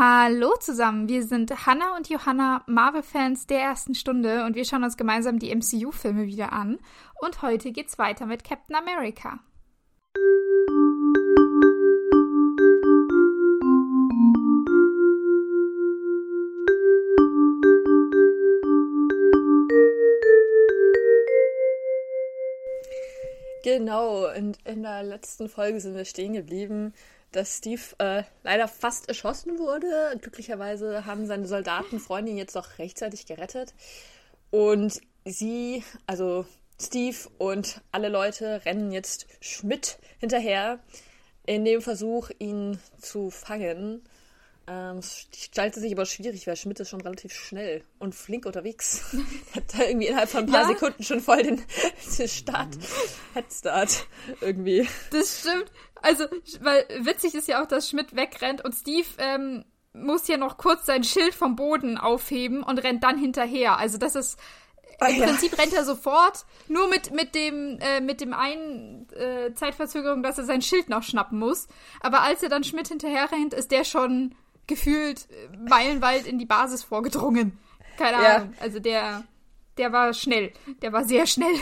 Hallo zusammen, wir sind Hannah und Johanna, Marvel-Fans der ersten Stunde und wir schauen uns gemeinsam die MCU-Filme wieder an. Und heute geht's weiter mit Captain America. Genau, und in der letzten Folge sind wir stehen geblieben, dass Steve äh, leider fast erschossen wurde. Glücklicherweise haben seine Soldaten Freundin jetzt noch rechtzeitig gerettet. Und sie, also Steve und alle Leute rennen jetzt Schmidt hinterher in dem Versuch, ihn zu fangen. Ähm, es gestaltet sich aber schwierig, weil Schmidt ist schon relativ schnell und flink unterwegs. hat da irgendwie innerhalb von ein paar ja. Sekunden schon voll den, den Start, Headstart irgendwie. Das stimmt. Also, weil witzig ist ja auch, dass Schmidt wegrennt und Steve ähm, muss ja noch kurz sein Schild vom Boden aufheben und rennt dann hinterher. Also das ist im ja. Prinzip rennt er sofort, nur mit, mit dem, äh, mit dem einen äh, Zeitverzögerung, dass er sein Schild noch schnappen muss. Aber als er dann Schmidt hinterher rennt, ist der schon gefühlt äh, meilenweit in die Basis vorgedrungen. Keine ja. Ahnung. Also der, der war schnell. Der war sehr schnell.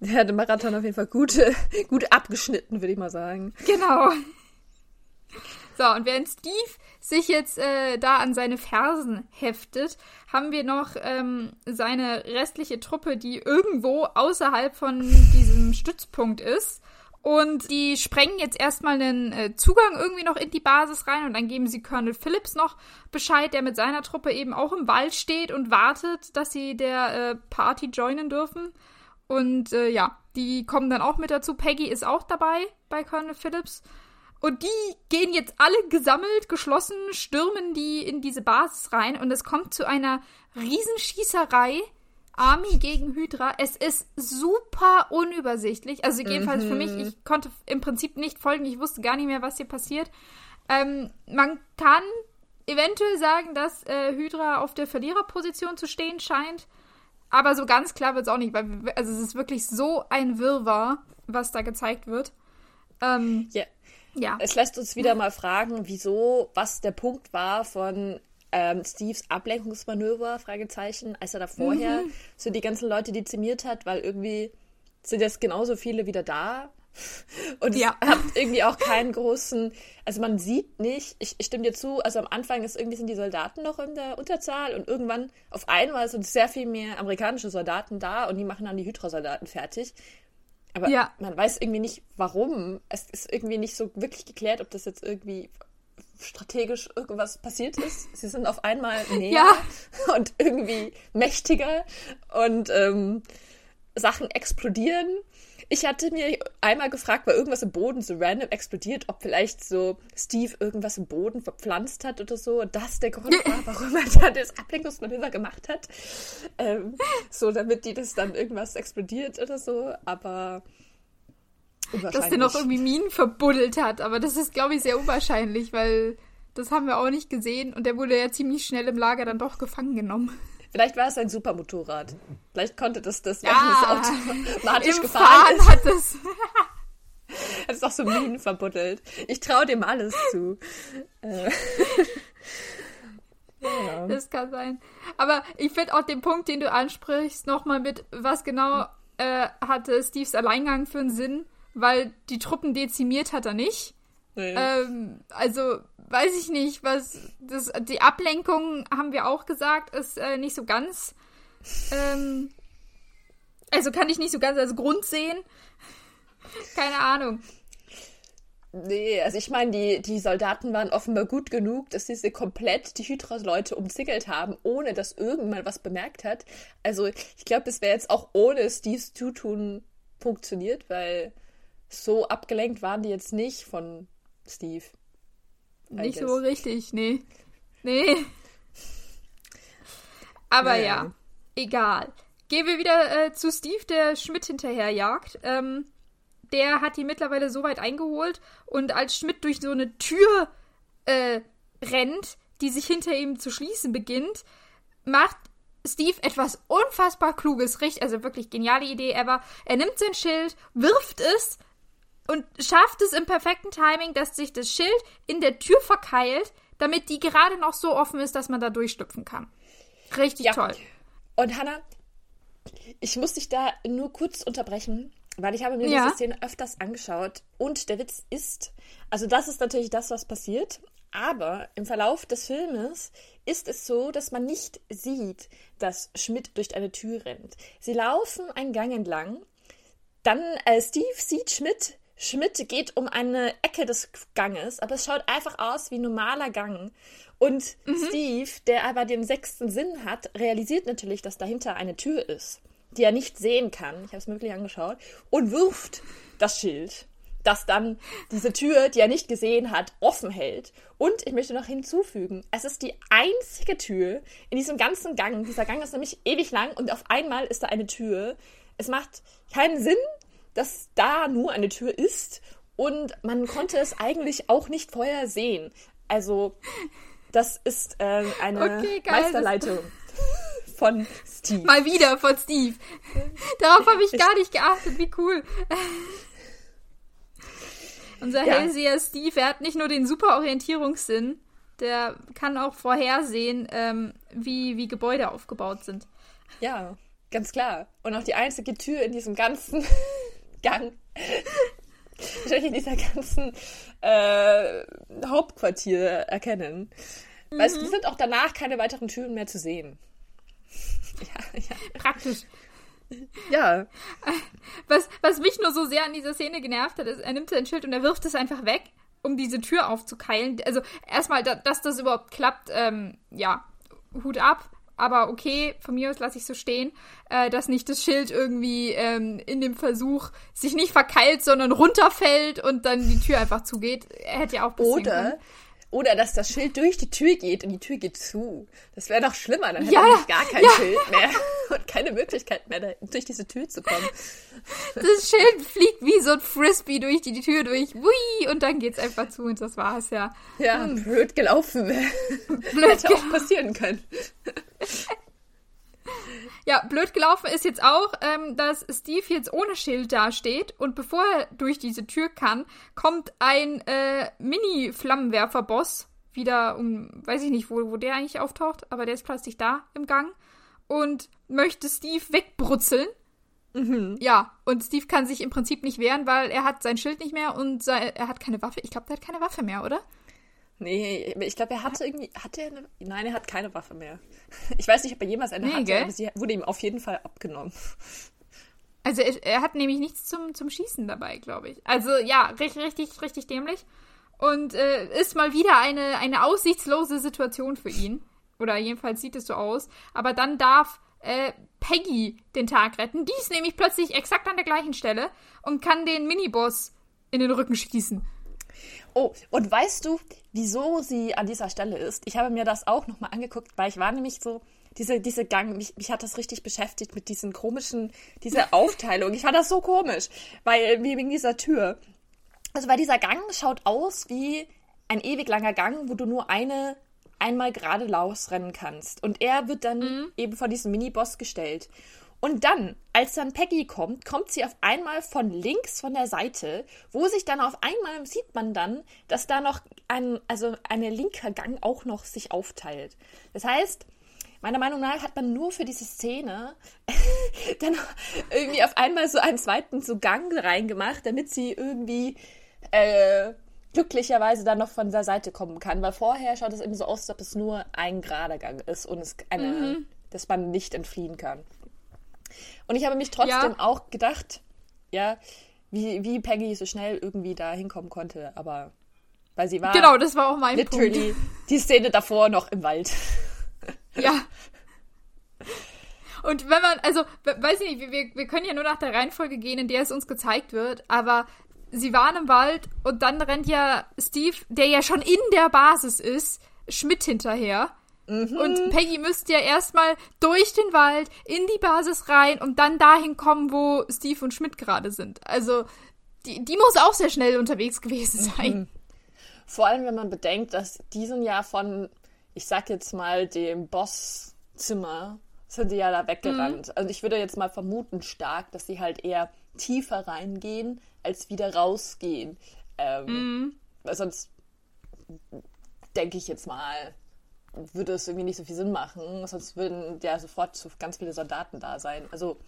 Der hat den Marathon auf jeden Fall gut, gut abgeschnitten, würde ich mal sagen. Genau. So, und während Steve sich jetzt äh, da an seine Fersen heftet, haben wir noch ähm, seine restliche Truppe, die irgendwo außerhalb von diesem Stützpunkt ist. Und die sprengen jetzt erstmal einen äh, Zugang irgendwie noch in die Basis rein und dann geben sie Colonel Phillips noch Bescheid, der mit seiner Truppe eben auch im Wald steht und wartet, dass sie der äh, Party joinen dürfen. Und äh, ja, die kommen dann auch mit dazu. Peggy ist auch dabei bei Colonel Phillips. Und die gehen jetzt alle gesammelt, geschlossen, stürmen die in diese Basis rein und es kommt zu einer Riesenschießerei Army gegen Hydra. Es ist super unübersichtlich. Also jedenfalls mhm. für mich, mhm. ich konnte im Prinzip nicht folgen. Ich wusste gar nicht mehr, was hier passiert. Ähm, man kann eventuell sagen, dass äh, Hydra auf der Verliererposition zu stehen scheint. Aber so ganz klar wird es auch nicht, weil also es ist wirklich so ein Wirrwarr, was da gezeigt wird. Ähm, yeah. Ja. Es lässt uns wieder mal fragen, wieso, was der Punkt war von ähm, Steves Ablenkungsmanöver, Fragezeichen, als er da vorher mhm. so die ganzen Leute dezimiert hat, weil irgendwie sind jetzt genauso viele wieder da. Und ja. hat irgendwie auch keinen großen, also man sieht nicht, ich, ich stimme dir zu, also am Anfang ist irgendwie sind die Soldaten noch in der Unterzahl und irgendwann auf einmal sind sehr viel mehr amerikanische Soldaten da und die machen dann die Hydra-Soldaten fertig. Aber ja. man weiß irgendwie nicht, warum. Es ist irgendwie nicht so wirklich geklärt, ob das jetzt irgendwie strategisch irgendwas passiert ist. Sie sind auf einmal näher ja. und irgendwie mächtiger und ähm, Sachen explodieren. Ich hatte mir einmal gefragt, weil irgendwas im Boden so random explodiert, ob vielleicht so Steve irgendwas im Boden verpflanzt hat oder so. Und das der Grund war, warum er da das Ablenkungsmanöver gemacht hat. Ähm, so, damit die das dann irgendwas explodiert oder so. Aber dass der noch irgendwie Minen verbuddelt hat. Aber das ist, glaube ich, sehr unwahrscheinlich, weil das haben wir auch nicht gesehen und der wurde ja ziemlich schnell im Lager dann doch gefangen genommen. Vielleicht war es ein Supermotorrad. Vielleicht konnte das das, ja, das automatisch im gefahren Fahren ist. hat es. hat es auch so Minen verbuddelt. Ich traue dem alles zu. Äh. ja. Das kann sein. Aber ich finde auch den Punkt, den du ansprichst, nochmal mit, was genau äh, hatte Steves Alleingang für einen Sinn weil die Truppen dezimiert hat er nicht. Nee. Ähm, also weiß ich nicht, was das die Ablenkung haben wir auch gesagt, ist äh, nicht so ganz ähm, also kann ich nicht so ganz als Grund sehen. Keine Ahnung. Nee, also ich meine, die, die Soldaten waren offenbar gut genug, dass sie komplett die Hydra-Leute umzingelt haben, ohne dass irgendjemand was bemerkt hat. Also ich glaube, das wäre jetzt auch ohne Steves Zutun funktioniert, weil so abgelenkt waren die jetzt nicht von Steve. Nicht so richtig, nee. Nee. Aber naja. ja, egal. Gehen wir wieder äh, zu Steve, der Schmidt hinterherjagt. Ähm, der hat die mittlerweile so weit eingeholt und als Schmidt durch so eine Tür äh, rennt, die sich hinter ihm zu schließen beginnt, macht Steve etwas unfassbar Kluges, richtig, also wirklich geniale Idee ever. Er nimmt sein Schild, wirft es und schafft es im perfekten Timing, dass sich das Schild in der Tür verkeilt, damit die gerade noch so offen ist, dass man da durchstüpfen kann. Richtig ja. toll. Und Hannah, ich muss dich da nur kurz unterbrechen, weil ich habe mir ja. diese Szene öfters angeschaut. Und der Witz ist, also das ist natürlich das, was passiert. Aber im Verlauf des Filmes ist es so, dass man nicht sieht, dass Schmidt durch eine Tür rennt. Sie laufen einen Gang entlang. Dann äh, Steve sieht Schmidt. Schmidt geht um eine Ecke des Ganges, aber es schaut einfach aus wie ein normaler Gang. Und mhm. Steve, der aber den sechsten Sinn hat, realisiert natürlich, dass dahinter eine Tür ist, die er nicht sehen kann. Ich habe es wirklich angeschaut. Und wirft das Schild das dann diese Tür, die er nicht gesehen hat, offen hält. Und ich möchte noch hinzufügen, es ist die einzige Tür in diesem ganzen Gang. Dieser Gang ist nämlich ewig lang und auf einmal ist da eine Tür. Es macht keinen Sinn, dass da nur eine Tür ist und man konnte es eigentlich auch nicht vorher sehen. Also, das ist äh, eine okay, geil, Meisterleitung. von Steve. Mal wieder von Steve. Darauf habe ich gar nicht geachtet. Wie cool. Unser ja. Hellseher Steve, er hat nicht nur den super Orientierungssinn, der kann auch vorhersehen, ähm, wie, wie Gebäude aufgebaut sind. Ja, ganz klar. Und auch die einzige Tür in diesem ganzen Gang, in dieser ganzen äh, Hauptquartier erkennen. Mhm. Weil es sind auch danach keine weiteren Türen mehr zu sehen. ja, ja. Praktisch. Ja. Was, was mich nur so sehr an dieser Szene genervt hat, ist, er nimmt sein Schild und er wirft es einfach weg, um diese Tür aufzukeilen. Also erstmal, da, dass das überhaupt klappt, ähm, ja, Hut ab. Aber okay, von mir aus lasse ich so stehen, äh, dass nicht das Schild irgendwie ähm, in dem Versuch sich nicht verkeilt, sondern runterfällt und dann die Tür einfach zugeht. Er hätte ja auch Oder können. Oder dass das Schild durch die Tür geht und die Tür geht zu. Das wäre doch schlimmer, dann hätte ja, er gar kein ja. Schild mehr und keine Möglichkeit mehr, durch diese Tür zu kommen. Das Schild fliegt wie so ein Frisbee durch die Tür durch. Ui, und dann geht's einfach zu und das war's ja. Ja, hm. blöd gelaufen. Blöd hätte auch passieren können. Ja, blöd gelaufen ist jetzt auch, ähm, dass Steve jetzt ohne Schild dasteht und bevor er durch diese Tür kann, kommt ein äh, Mini-Flammenwerfer-Boss wieder um, weiß ich nicht, wo, wo der eigentlich auftaucht, aber der ist plötzlich da im Gang und möchte Steve wegbrutzeln. Mhm. Ja, und Steve kann sich im Prinzip nicht wehren, weil er hat sein Schild nicht mehr und er hat keine Waffe. Ich glaube, der hat keine Waffe mehr, oder? Nee, ich glaube, er hatte irgendwie. Hat er eine. Nein, er hat keine Waffe mehr. Ich weiß nicht, ob er jemals eine nee, hatte, gell? aber sie wurde ihm auf jeden Fall abgenommen. Also er, er hat nämlich nichts zum, zum Schießen dabei, glaube ich. Also ja, richtig, richtig, richtig dämlich. Und äh, ist mal wieder eine, eine aussichtslose Situation für ihn. Oder jedenfalls sieht es so aus. Aber dann darf äh, Peggy den Tag retten. Die ist nämlich plötzlich exakt an der gleichen Stelle und kann den Miniboss in den Rücken schießen. Oh, und weißt du, wieso sie an dieser Stelle ist? Ich habe mir das auch nochmal angeguckt, weil ich war nämlich so, diese, diese Gang, mich, mich hat das richtig beschäftigt mit diesen komischen, diese Aufteilung. Ich fand das so komisch, weil, wegen dieser Tür. Also, weil dieser Gang schaut aus wie ein ewig langer Gang, wo du nur eine einmal geradeaus rennen kannst. Und er wird dann mhm. eben von diesem Miniboss gestellt. Und dann, als dann Peggy kommt, kommt sie auf einmal von links von der Seite, wo sich dann auf einmal sieht man dann, dass da noch ein, also eine linker Gang auch noch sich aufteilt. Das heißt, meiner Meinung nach hat man nur für diese Szene dann irgendwie auf einmal so einen zweiten so Gang reingemacht, damit sie irgendwie äh, glücklicherweise dann noch von der Seite kommen kann. Weil vorher schaut es eben so aus, als ob es nur ein gerader Gang ist und es eine, mhm. dass man nicht entfliehen kann. Und ich habe mich trotzdem ja. auch gedacht, ja, wie, wie Peggy so schnell irgendwie da hinkommen konnte, aber weil sie war. Genau, das war auch mein literally Punkt. die Szene davor noch im Wald. Ja. Und wenn man, also, weiß ich nicht, wir, wir können ja nur nach der Reihenfolge gehen, in der es uns gezeigt wird, aber sie waren im Wald und dann rennt ja Steve, der ja schon in der Basis ist, Schmidt hinterher. Mhm. Und Peggy müsste ja erstmal durch den Wald in die Basis rein und dann dahin kommen, wo Steve und Schmidt gerade sind. Also, die, die muss auch sehr schnell unterwegs gewesen mhm. sein. Mhm. Vor allem, wenn man bedenkt, dass diesen Jahr von, ich sag jetzt mal, dem Bosszimmer sind die ja da weggerannt. Mhm. Also ich würde jetzt mal vermuten stark, dass sie halt eher tiefer reingehen, als wieder rausgehen. Ähm, mhm. Weil sonst denke ich jetzt mal, würde es irgendwie nicht so viel Sinn machen, sonst würden ja sofort ganz viele Soldaten da sein. Also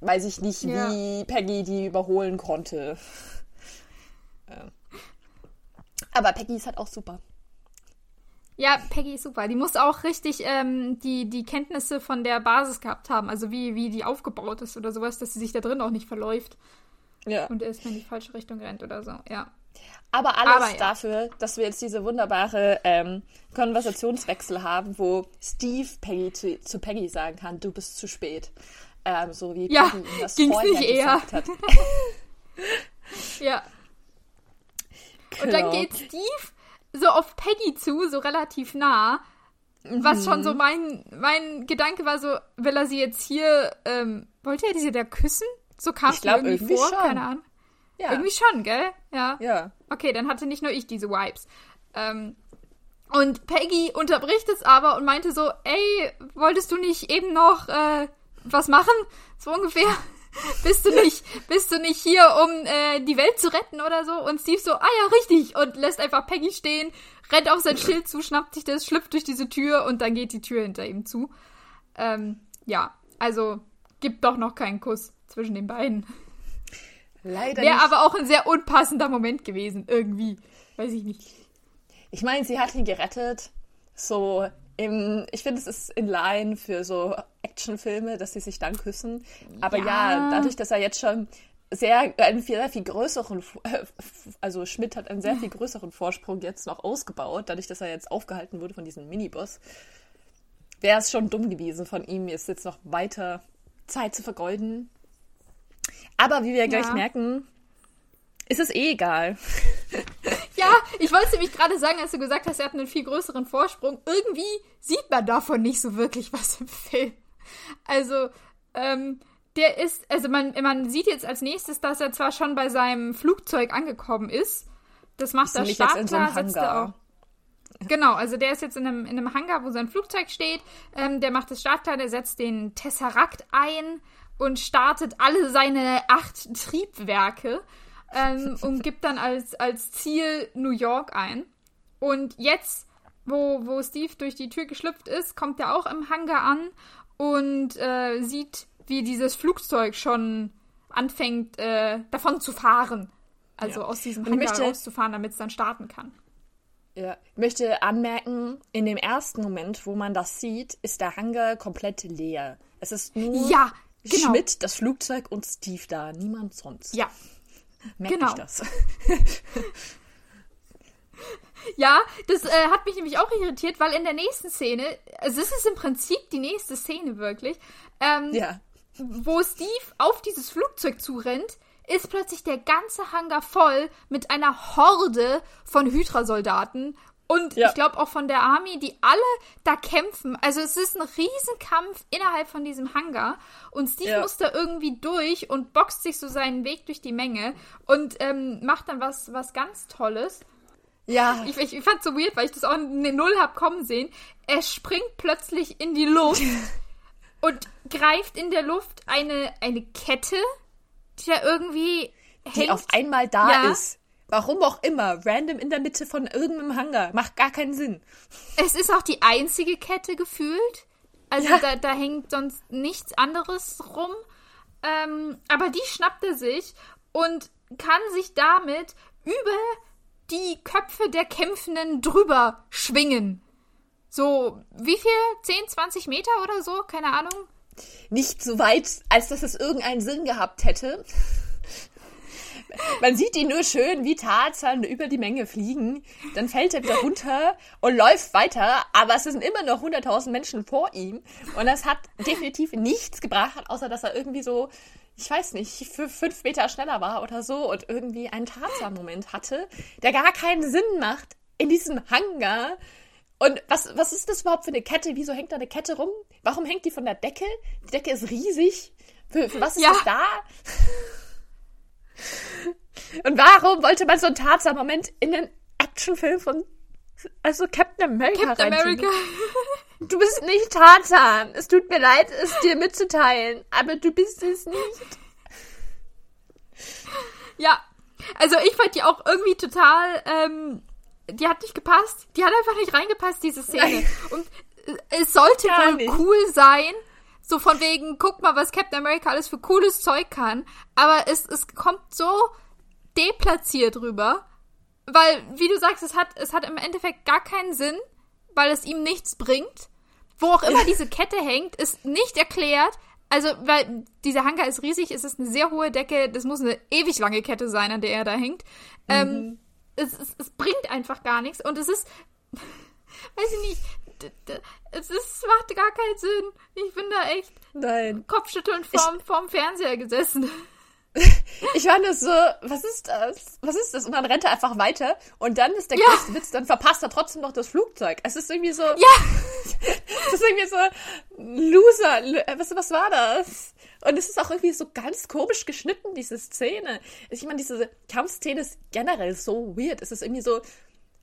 weiß ich nicht, ja. wie Peggy die überholen konnte. Aber Peggy ist halt auch super. Ja, Peggy ist super. Die muss auch richtig ähm, die, die Kenntnisse von der Basis gehabt haben, also wie, wie die aufgebaut ist oder sowas, dass sie sich da drin auch nicht verläuft. Ja. Und erstmal in die falsche Richtung rennt oder so, ja. Aber alles Aber, ja. dafür, dass wir jetzt diese wunderbare ähm, Konversationswechsel haben, wo Steve Peggy zu, zu, Peggy sagen kann, du bist zu spät. Ähm, so wie ja, Peggy ihm das vorher nicht eher. gesagt hat. ja. Genau. Und dann genau. geht Steve so auf Peggy zu, so relativ nah. Mhm. Was schon so mein, mein Gedanke war, so, will er sie jetzt hier, ähm, wollte er diese da küssen? So kam es mir irgendwie, irgendwie vor, schon. keine Ahnung. Ja. Irgendwie schon, gell? Ja. Ja. Okay, dann hatte nicht nur ich diese Vibes. Ähm, und Peggy unterbricht es aber und meinte so, ey, wolltest du nicht eben noch äh, was machen? So ungefähr. bist du nicht, bist du nicht hier, um äh, die Welt zu retten oder so? Und Steve so, ah ja, richtig. Und lässt einfach Peggy stehen, rennt auf sein Schild zu, schnappt sich das, schlüpft durch diese Tür und dann geht die Tür hinter ihm zu. Ähm, ja, also gibt doch noch keinen Kuss zwischen den beiden. Leider Wäre aber auch ein sehr unpassender Moment gewesen, irgendwie. Weiß ich nicht. Ich meine, sie hat ihn gerettet. So, ich finde, es ist in line für so Actionfilme, dass sie sich dann küssen. Aber ja, ja dadurch, dass er jetzt schon sehr, einen sehr viel größeren, also Schmidt hat einen sehr viel größeren Vorsprung jetzt noch ausgebaut, dadurch, dass er jetzt aufgehalten wurde von diesem Miniboss, wäre es schon dumm gewesen von ihm, jetzt, jetzt noch weiter Zeit zu vergeuden. Aber wie wir gleich ja. merken, ist es eh egal. Ja, ich wollte nämlich gerade sagen, als du gesagt hast, er hat einen viel größeren Vorsprung. Irgendwie sieht man davon nicht so wirklich was im Film. Also, ähm, der ist, also man, man sieht jetzt als nächstes, dass er zwar schon bei seinem Flugzeug angekommen ist. Das macht das Startklar, setzt er auch. Genau, also der ist jetzt in einem, in einem Hangar, wo sein Flugzeug steht. Ähm, der macht das Startklar, der setzt den Tesseract ein und startet alle seine acht Triebwerke ähm, und gibt dann als, als Ziel New York ein. Und jetzt, wo, wo Steve durch die Tür geschlüpft ist, kommt er auch im Hangar an und äh, sieht, wie dieses Flugzeug schon anfängt, äh, davon zu fahren. Also ja. aus diesem Hangar möchte, rauszufahren, damit es dann starten kann. Ja, ich möchte anmerken, in dem ersten Moment, wo man das sieht, ist der Hangar komplett leer. Es ist nur ja, genau. Schmidt, das Flugzeug und Steve da, niemand sonst. Ja, merke genau. ich das. Ja, das äh, hat mich nämlich auch irritiert, weil in der nächsten Szene, also es ist im Prinzip die nächste Szene wirklich, ähm, ja. wo Steve auf dieses Flugzeug zurennt, ist plötzlich der ganze Hangar voll mit einer Horde von Hydra-Soldaten und ja. ich glaube auch von der Army, die alle da kämpfen. Also es ist ein Riesenkampf innerhalb von diesem Hangar. Und Steve ja. muss da irgendwie durch und boxt sich so seinen Weg durch die Menge und ähm, macht dann was, was ganz Tolles. Ja. Ich, ich, ich fand so weird, weil ich das auch in Null hab kommen sehen. Er springt plötzlich in die Luft und greift in der Luft eine, eine Kette, die da irgendwie die hängt. auf einmal da ja. ist. Warum auch immer, random in der Mitte von irgendeinem Hangar. Macht gar keinen Sinn. Es ist auch die einzige Kette gefühlt. Also ja. da, da hängt sonst nichts anderes rum. Ähm, aber die schnappt er sich und kann sich damit über die Köpfe der Kämpfenden drüber schwingen. So, wie viel? 10, 20 Meter oder so? Keine Ahnung. Nicht so weit, als dass es irgendeinen Sinn gehabt hätte. Man sieht ihn nur schön wie Tarzan über die Menge fliegen. Dann fällt er wieder runter und läuft weiter. Aber es sind immer noch 100.000 Menschen vor ihm. Und das hat definitiv nichts gebracht, außer dass er irgendwie so, ich weiß nicht, für fünf Meter schneller war oder so und irgendwie einen Tarzan-Moment hatte, der gar keinen Sinn macht in diesem Hangar. Und was, was ist das überhaupt für eine Kette? Wieso hängt da eine Kette rum? Warum hängt die von der Decke? Die Decke ist riesig. Für, für was ist ja. das da? Und warum wollte man so einen Tarzan-Moment in den Actionfilm von also Captain America Captain America. Du bist nicht Tarzan. Es tut mir leid, es dir mitzuteilen, aber du bist es nicht. Ja, also ich fand die auch irgendwie total ähm, die hat nicht gepasst. Die hat einfach nicht reingepasst, diese Szene. Nein. Und es sollte Gar wohl nicht. cool sein. So von wegen, guck mal, was Captain America alles für cooles Zeug kann. Aber es, es kommt so deplatziert rüber. Weil, wie du sagst, es hat, es hat im Endeffekt gar keinen Sinn, weil es ihm nichts bringt. Wo auch immer diese Kette hängt, ist nicht erklärt. Also, weil dieser Hangar ist riesig, es ist eine sehr hohe Decke, das muss eine ewig lange Kette sein, an der er da hängt. Ähm, mhm. Ähm, es, es, es bringt einfach gar nichts und es ist, weiß ich nicht, es ist, macht gar keinen Sinn. Ich bin da echt Nein. Kopfschüttelnd vorm, vorm Fernseher gesessen. Ich fand das so, was ist das? Was ist das? Und dann rennt er einfach weiter und dann ist der ja. größte Witz, dann verpasst er trotzdem noch das Flugzeug. Es ist irgendwie so. Ja! Es ist irgendwie so Loser. Was, was war das? Und es ist auch irgendwie so ganz komisch geschnitten, diese Szene. Ich meine, diese Kampfszene ist generell so weird. Es ist irgendwie so,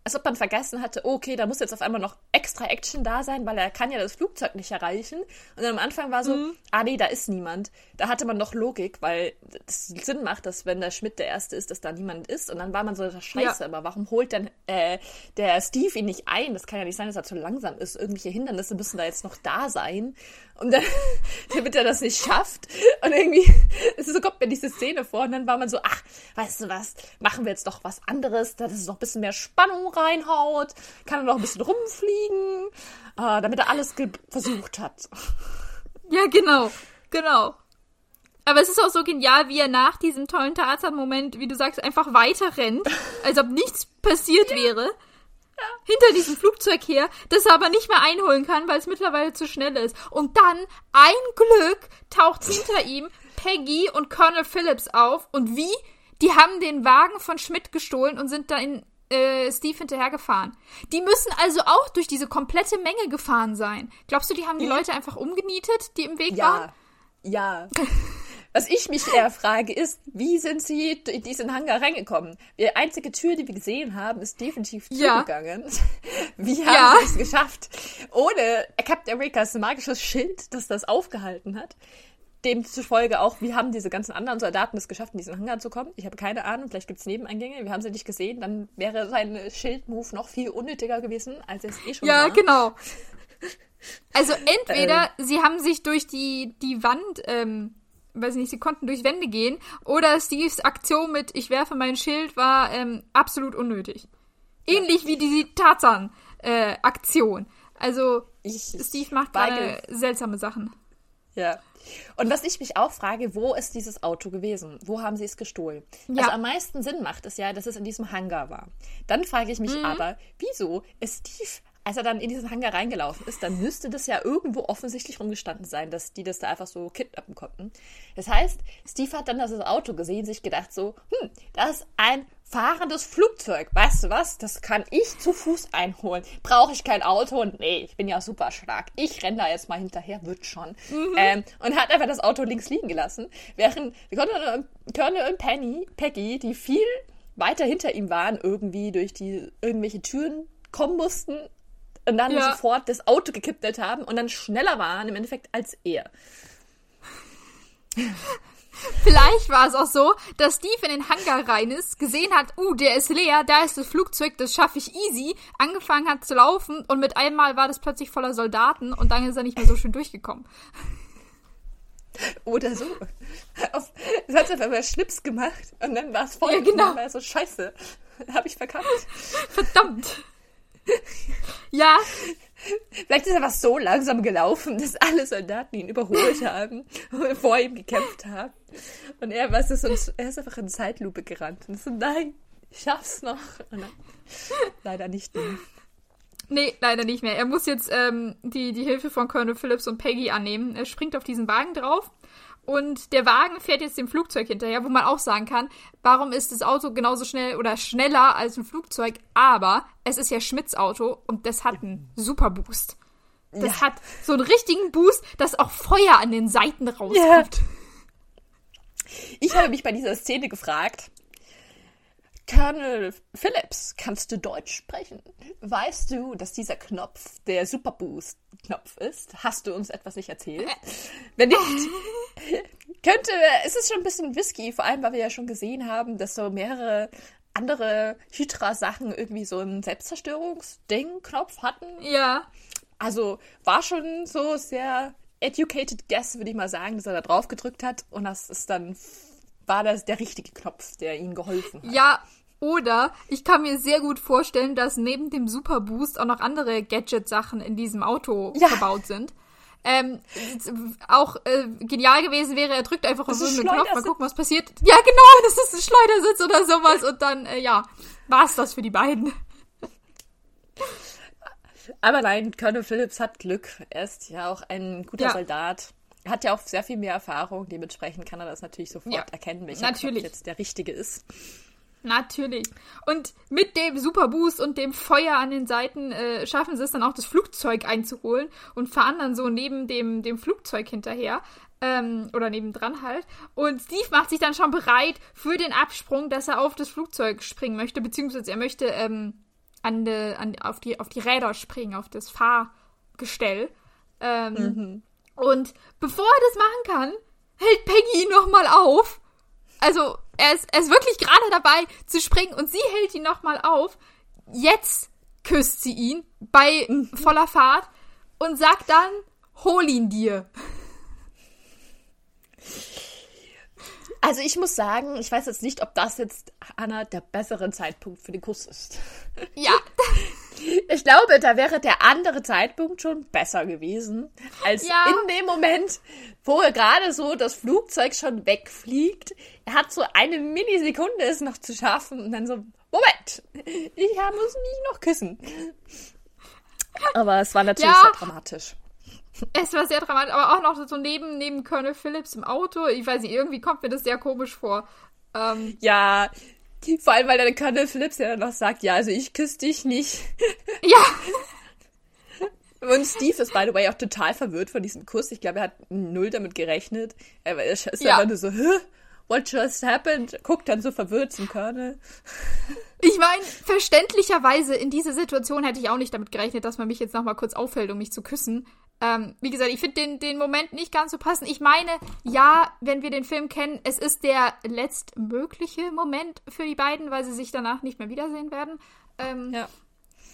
als ob man vergessen hatte, oh, okay, da muss jetzt auf einmal noch extra Action da sein, weil er kann ja das Flugzeug nicht erreichen. Und dann am Anfang war so, mhm. ah nee, da ist niemand. Da hatte man noch Logik, weil es Sinn macht, dass wenn der Schmidt der Erste ist, dass da niemand ist. Und dann war man so, scheiße, ja. aber warum holt denn äh, der Steve ihn nicht ein? Das kann ja nicht sein, dass er zu langsam ist. Irgendwelche Hindernisse müssen da jetzt noch da sein. Und dann, damit er das nicht schafft. Und irgendwie, so kommt mir diese Szene vor. Und dann war man so, ach, weißt du was, machen wir jetzt doch was anderes, dass es noch ein bisschen mehr Spannung reinhaut. Kann er noch ein bisschen rumfliegen, äh, damit er alles versucht hat. Ja, genau, genau. Aber es ist auch so genial, wie er nach diesem tollen Tarzan-Moment, wie du sagst, einfach weiter rennt, als ob nichts passiert ja. wäre hinter diesem Flugzeug her, das er aber nicht mehr einholen kann, weil es mittlerweile zu schnell ist. Und dann, ein Glück, taucht hinter ihm Peggy und Colonel Phillips auf. Und wie? Die haben den Wagen von Schmidt gestohlen und sind da in äh, Steve hinterhergefahren. Die müssen also auch durch diese komplette Menge gefahren sein. Glaubst du, die haben die Leute einfach umgenietet, die im Weg ja. waren? Ja. Was ich mich eher frage, ist, wie sind sie in diesen Hangar reingekommen? Die einzige Tür, die wir gesehen haben, ist definitiv zugegangen. Ja. Wie haben ja. sie es geschafft? Ohne Captain Americas magisches Schild, das das aufgehalten hat. Demzufolge auch, wie haben diese ganzen anderen Soldaten es geschafft, in diesen Hangar zu kommen? Ich habe keine Ahnung, vielleicht gibt es Nebeneingänge, wir haben sie nicht gesehen, dann wäre sein Schildmove noch viel unnötiger gewesen, als es eh schon ja, war. Ja, genau. Also entweder ähm, sie haben sich durch die, die Wand ähm, weiß nicht, sie konnten durch Wände gehen. Oder Steves Aktion mit Ich werfe mein Schild war ähm, absolut unnötig. Ähnlich ja. wie die Tarzan-Aktion. Äh, also, ich, Steve macht gerade seltsame Sachen. Ja. Und was ich mich auch frage, wo ist dieses Auto gewesen? Wo haben sie es gestohlen? Ja. Also am meisten Sinn macht es ja, dass es in diesem Hangar war. Dann frage ich mich mhm. aber, wieso ist Steve als er dann in diesen Hangar reingelaufen ist, dann müsste das ja irgendwo offensichtlich rumgestanden sein, dass die das da einfach so kidnappen konnten. Das heißt, Steve hat dann das Auto gesehen, sich gedacht so, hm, das ist ein fahrendes Flugzeug. Weißt du was? Das kann ich zu Fuß einholen. Brauche ich kein Auto? Und nee, ich bin ja super stark. Ich renne da jetzt mal hinterher, wird schon. Mhm. Ähm, und hat einfach das Auto links liegen gelassen, während Colonel und Penny, Peggy, die viel weiter hinter ihm waren, irgendwie durch die irgendwelche Türen kommen mussten und dann ja. sofort das Auto gekippelt haben und dann schneller waren im Endeffekt als er. Vielleicht war es auch so, dass Steve in den Hangar rein ist, gesehen hat, uh, der ist leer, da ist das Flugzeug, das schaffe ich easy, angefangen hat zu laufen und mit einmal war das plötzlich voller Soldaten und dann ist er nicht mehr so schön durchgekommen. Oder so. Auf, das hat auf einmal Schnips gemacht und dann war es voll. Ja, genau. Und dann war so, scheiße, habe ich verkackt. Verdammt. ja. Vielleicht ist er einfach so langsam gelaufen, dass alle Soldaten ihn überholt haben und vor ihm gekämpft haben. Und er, was ist, und er ist einfach in Zeitlupe gerannt. Und so, nein, ich schaff's noch. Dann, leider nicht mehr. Nee, leider nicht mehr. Er muss jetzt ähm, die, die Hilfe von Colonel Phillips und Peggy annehmen. Er springt auf diesen Wagen drauf und der Wagen fährt jetzt dem Flugzeug hinterher, wo man auch sagen kann, warum ist das Auto genauso schnell oder schneller als ein Flugzeug? Aber es ist ja Schmidts Auto und das hat einen super Boost. Das ja. hat so einen richtigen Boost, dass auch Feuer an den Seiten rauskommt. Ja. Ich habe mich bei dieser Szene gefragt, Colonel Phillips, kannst du Deutsch sprechen? Weißt du, dass dieser Knopf der Superboost-Knopf ist? Hast du uns etwas nicht erzählt? Wenn nicht, könnte, es ist schon ein bisschen whisky, vor allem, weil wir ja schon gesehen haben, dass so mehrere andere Hydra-Sachen irgendwie so einen Selbstzerstörungsding-Knopf hatten. Ja. Also war schon so sehr educated guess, würde ich mal sagen, dass er da drauf gedrückt hat und das ist dann war das der richtige Knopf, der ihm geholfen hat. Ja, oder ich kann mir sehr gut vorstellen, dass neben dem Super Boost auch noch andere Gadget-Sachen in diesem Auto ja. verbaut sind. Ähm, auch äh, genial gewesen wäre, er drückt einfach auf irgendeinen Knopf, mal gucken, was passiert. Ja, genau, das ist ein Schleudersitz oder sowas und dann, äh, ja, war's das für die beiden. Aber nein, Colonel Phillips hat Glück. Er ist ja auch ein guter ja. Soldat. Er hat ja auch sehr viel mehr Erfahrung, dementsprechend kann er das natürlich sofort ja. erkennen, welcher natürlich. Jetzt der richtige ist. Natürlich. Und mit dem Superboost und dem Feuer an den Seiten äh, schaffen sie es dann auch, das Flugzeug einzuholen und fahren dann so neben dem, dem Flugzeug hinterher. Ähm, oder nebendran halt. Und Steve macht sich dann schon bereit für den Absprung, dass er auf das Flugzeug springen möchte, beziehungsweise er möchte ähm, an de, an, auf, die, auf die Räder springen, auf das Fahrgestell. Ähm, mhm. Und bevor er das machen kann, hält Peggy ihn nochmal auf. Also er ist, er ist wirklich gerade dabei zu springen und sie hält ihn nochmal auf. Jetzt küsst sie ihn bei mhm. voller Fahrt und sagt dann, hol ihn dir. Also ich muss sagen, ich weiß jetzt nicht, ob das jetzt, Anna, der bessere Zeitpunkt für den Kuss ist. Ja. Ich glaube, da wäre der andere Zeitpunkt schon besser gewesen, als ja. in dem Moment, wo er gerade so das Flugzeug schon wegfliegt. Er hat so eine Millisekunde es noch zu schaffen und dann so, Moment, ich muss mich noch küssen. Aber es war natürlich ja. sehr dramatisch. Es war sehr dramatisch, aber auch noch so neben, neben Colonel Phillips im Auto. Ich weiß nicht, irgendwie kommt mir das sehr komisch vor. Ähm, ja, vor allem, weil der Colonel Phillips ja dann noch sagt, ja, also ich küsse dich nicht. Ja. Und Steve ist, by the way, auch total verwirrt von diesem Kuss. Ich glaube, er hat null damit gerechnet. Er ist ja. einfach nur so, Hä? What just happened? Guckt dann so verwirrt zum Colonel. Ich meine, verständlicherweise in dieser Situation hätte ich auch nicht damit gerechnet, dass man mich jetzt nochmal kurz auffällt, um mich zu küssen. Ähm, wie gesagt, ich finde den, den Moment nicht ganz so passend. Ich meine, ja, wenn wir den Film kennen, es ist der letztmögliche Moment für die beiden, weil sie sich danach nicht mehr wiedersehen werden. Ähm, ja.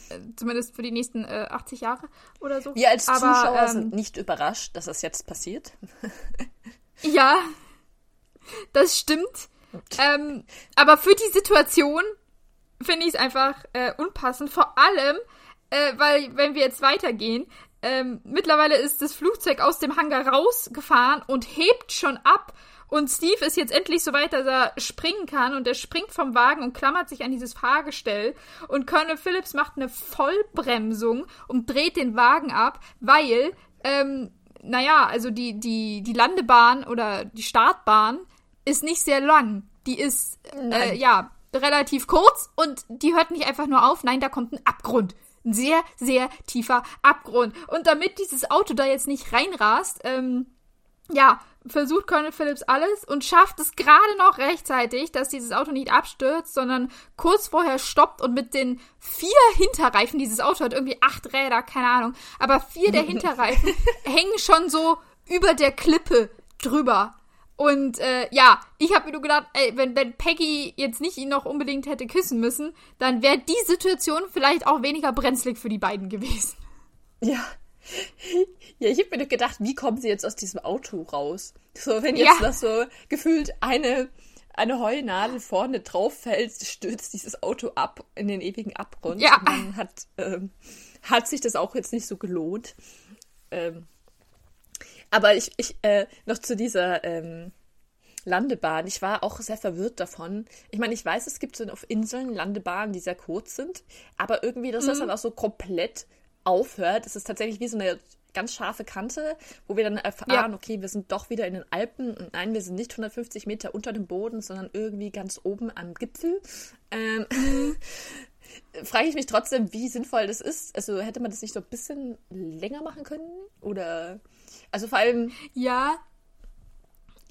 Äh, zumindest für die nächsten äh, 80 Jahre oder so. Wir als Aber, Zuschauer ähm, sind nicht überrascht, dass das jetzt passiert. ja, das stimmt. Ähm, aber für die Situation finde ich es einfach äh, unpassend. Vor allem, äh, weil, wenn wir jetzt weitergehen, ähm, mittlerweile ist das Flugzeug aus dem Hangar rausgefahren und hebt schon ab. Und Steve ist jetzt endlich so weit, dass er springen kann. Und er springt vom Wagen und klammert sich an dieses Fahrgestell. Und Colonel Phillips macht eine Vollbremsung und dreht den Wagen ab, weil, ähm, naja, also die, die, die Landebahn oder die Startbahn ist nicht sehr lang. Die ist, äh, ja, relativ kurz und die hört nicht einfach nur auf. Nein, da kommt ein Abgrund. Ein sehr, sehr tiefer Abgrund. Und damit dieses Auto da jetzt nicht reinrast, ähm, ja, versucht Colonel Phillips alles und schafft es gerade noch rechtzeitig, dass dieses Auto nicht abstürzt, sondern kurz vorher stoppt und mit den vier Hinterreifen, dieses Auto hat irgendwie acht Räder, keine Ahnung, aber vier der Hinterreifen hängen schon so über der Klippe drüber. Und äh, ja, ich habe mir nur gedacht, ey, wenn, wenn Peggy jetzt nicht ihn noch unbedingt hätte küssen müssen, dann wäre die Situation vielleicht auch weniger brenzlig für die beiden gewesen. Ja. Ja, ich habe mir nur gedacht, wie kommen sie jetzt aus diesem Auto raus? So, wenn jetzt ja. das so gefühlt eine, eine Heunadel vorne drauf fällt, stürzt dieses Auto ab in den ewigen Abgrund. Ja. Und dann hat, ähm, hat sich das auch jetzt nicht so gelohnt. Ähm, aber ich, ich äh, noch zu dieser ähm, Landebahn. Ich war auch sehr verwirrt davon. Ich meine, ich weiß, es gibt so auf Inseln Landebahnen, die sehr kurz sind, aber irgendwie, dass mhm. das dann auch so komplett aufhört. Es ist tatsächlich wie so eine ganz scharfe Kante, wo wir dann erfahren, ja. okay, wir sind doch wieder in den Alpen und nein, wir sind nicht 150 Meter unter dem Boden, sondern irgendwie ganz oben am Gipfel. Ähm, frage ich mich trotzdem, wie sinnvoll das ist. Also hätte man das nicht so ein bisschen länger machen können? Oder also vor allem. Ja.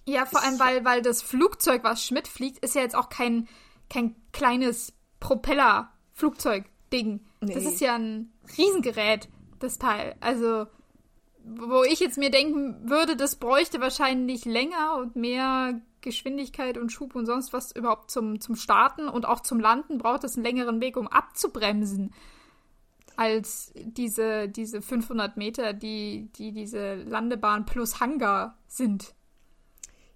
Ja, vor allem, weil, weil das Flugzeug, was Schmidt fliegt, ist ja jetzt auch kein, kein kleines Propeller-Flugzeug-Ding. Nee. Das ist ja ein Riesengerät, das Teil. Also, wo ich jetzt mir denken würde, das bräuchte wahrscheinlich länger und mehr Geschwindigkeit und Schub und sonst was überhaupt zum, zum Starten und auch zum Landen braucht es einen längeren Weg, um abzubremsen, als diese, diese 500 Meter, die, die diese Landebahn plus Hangar sind.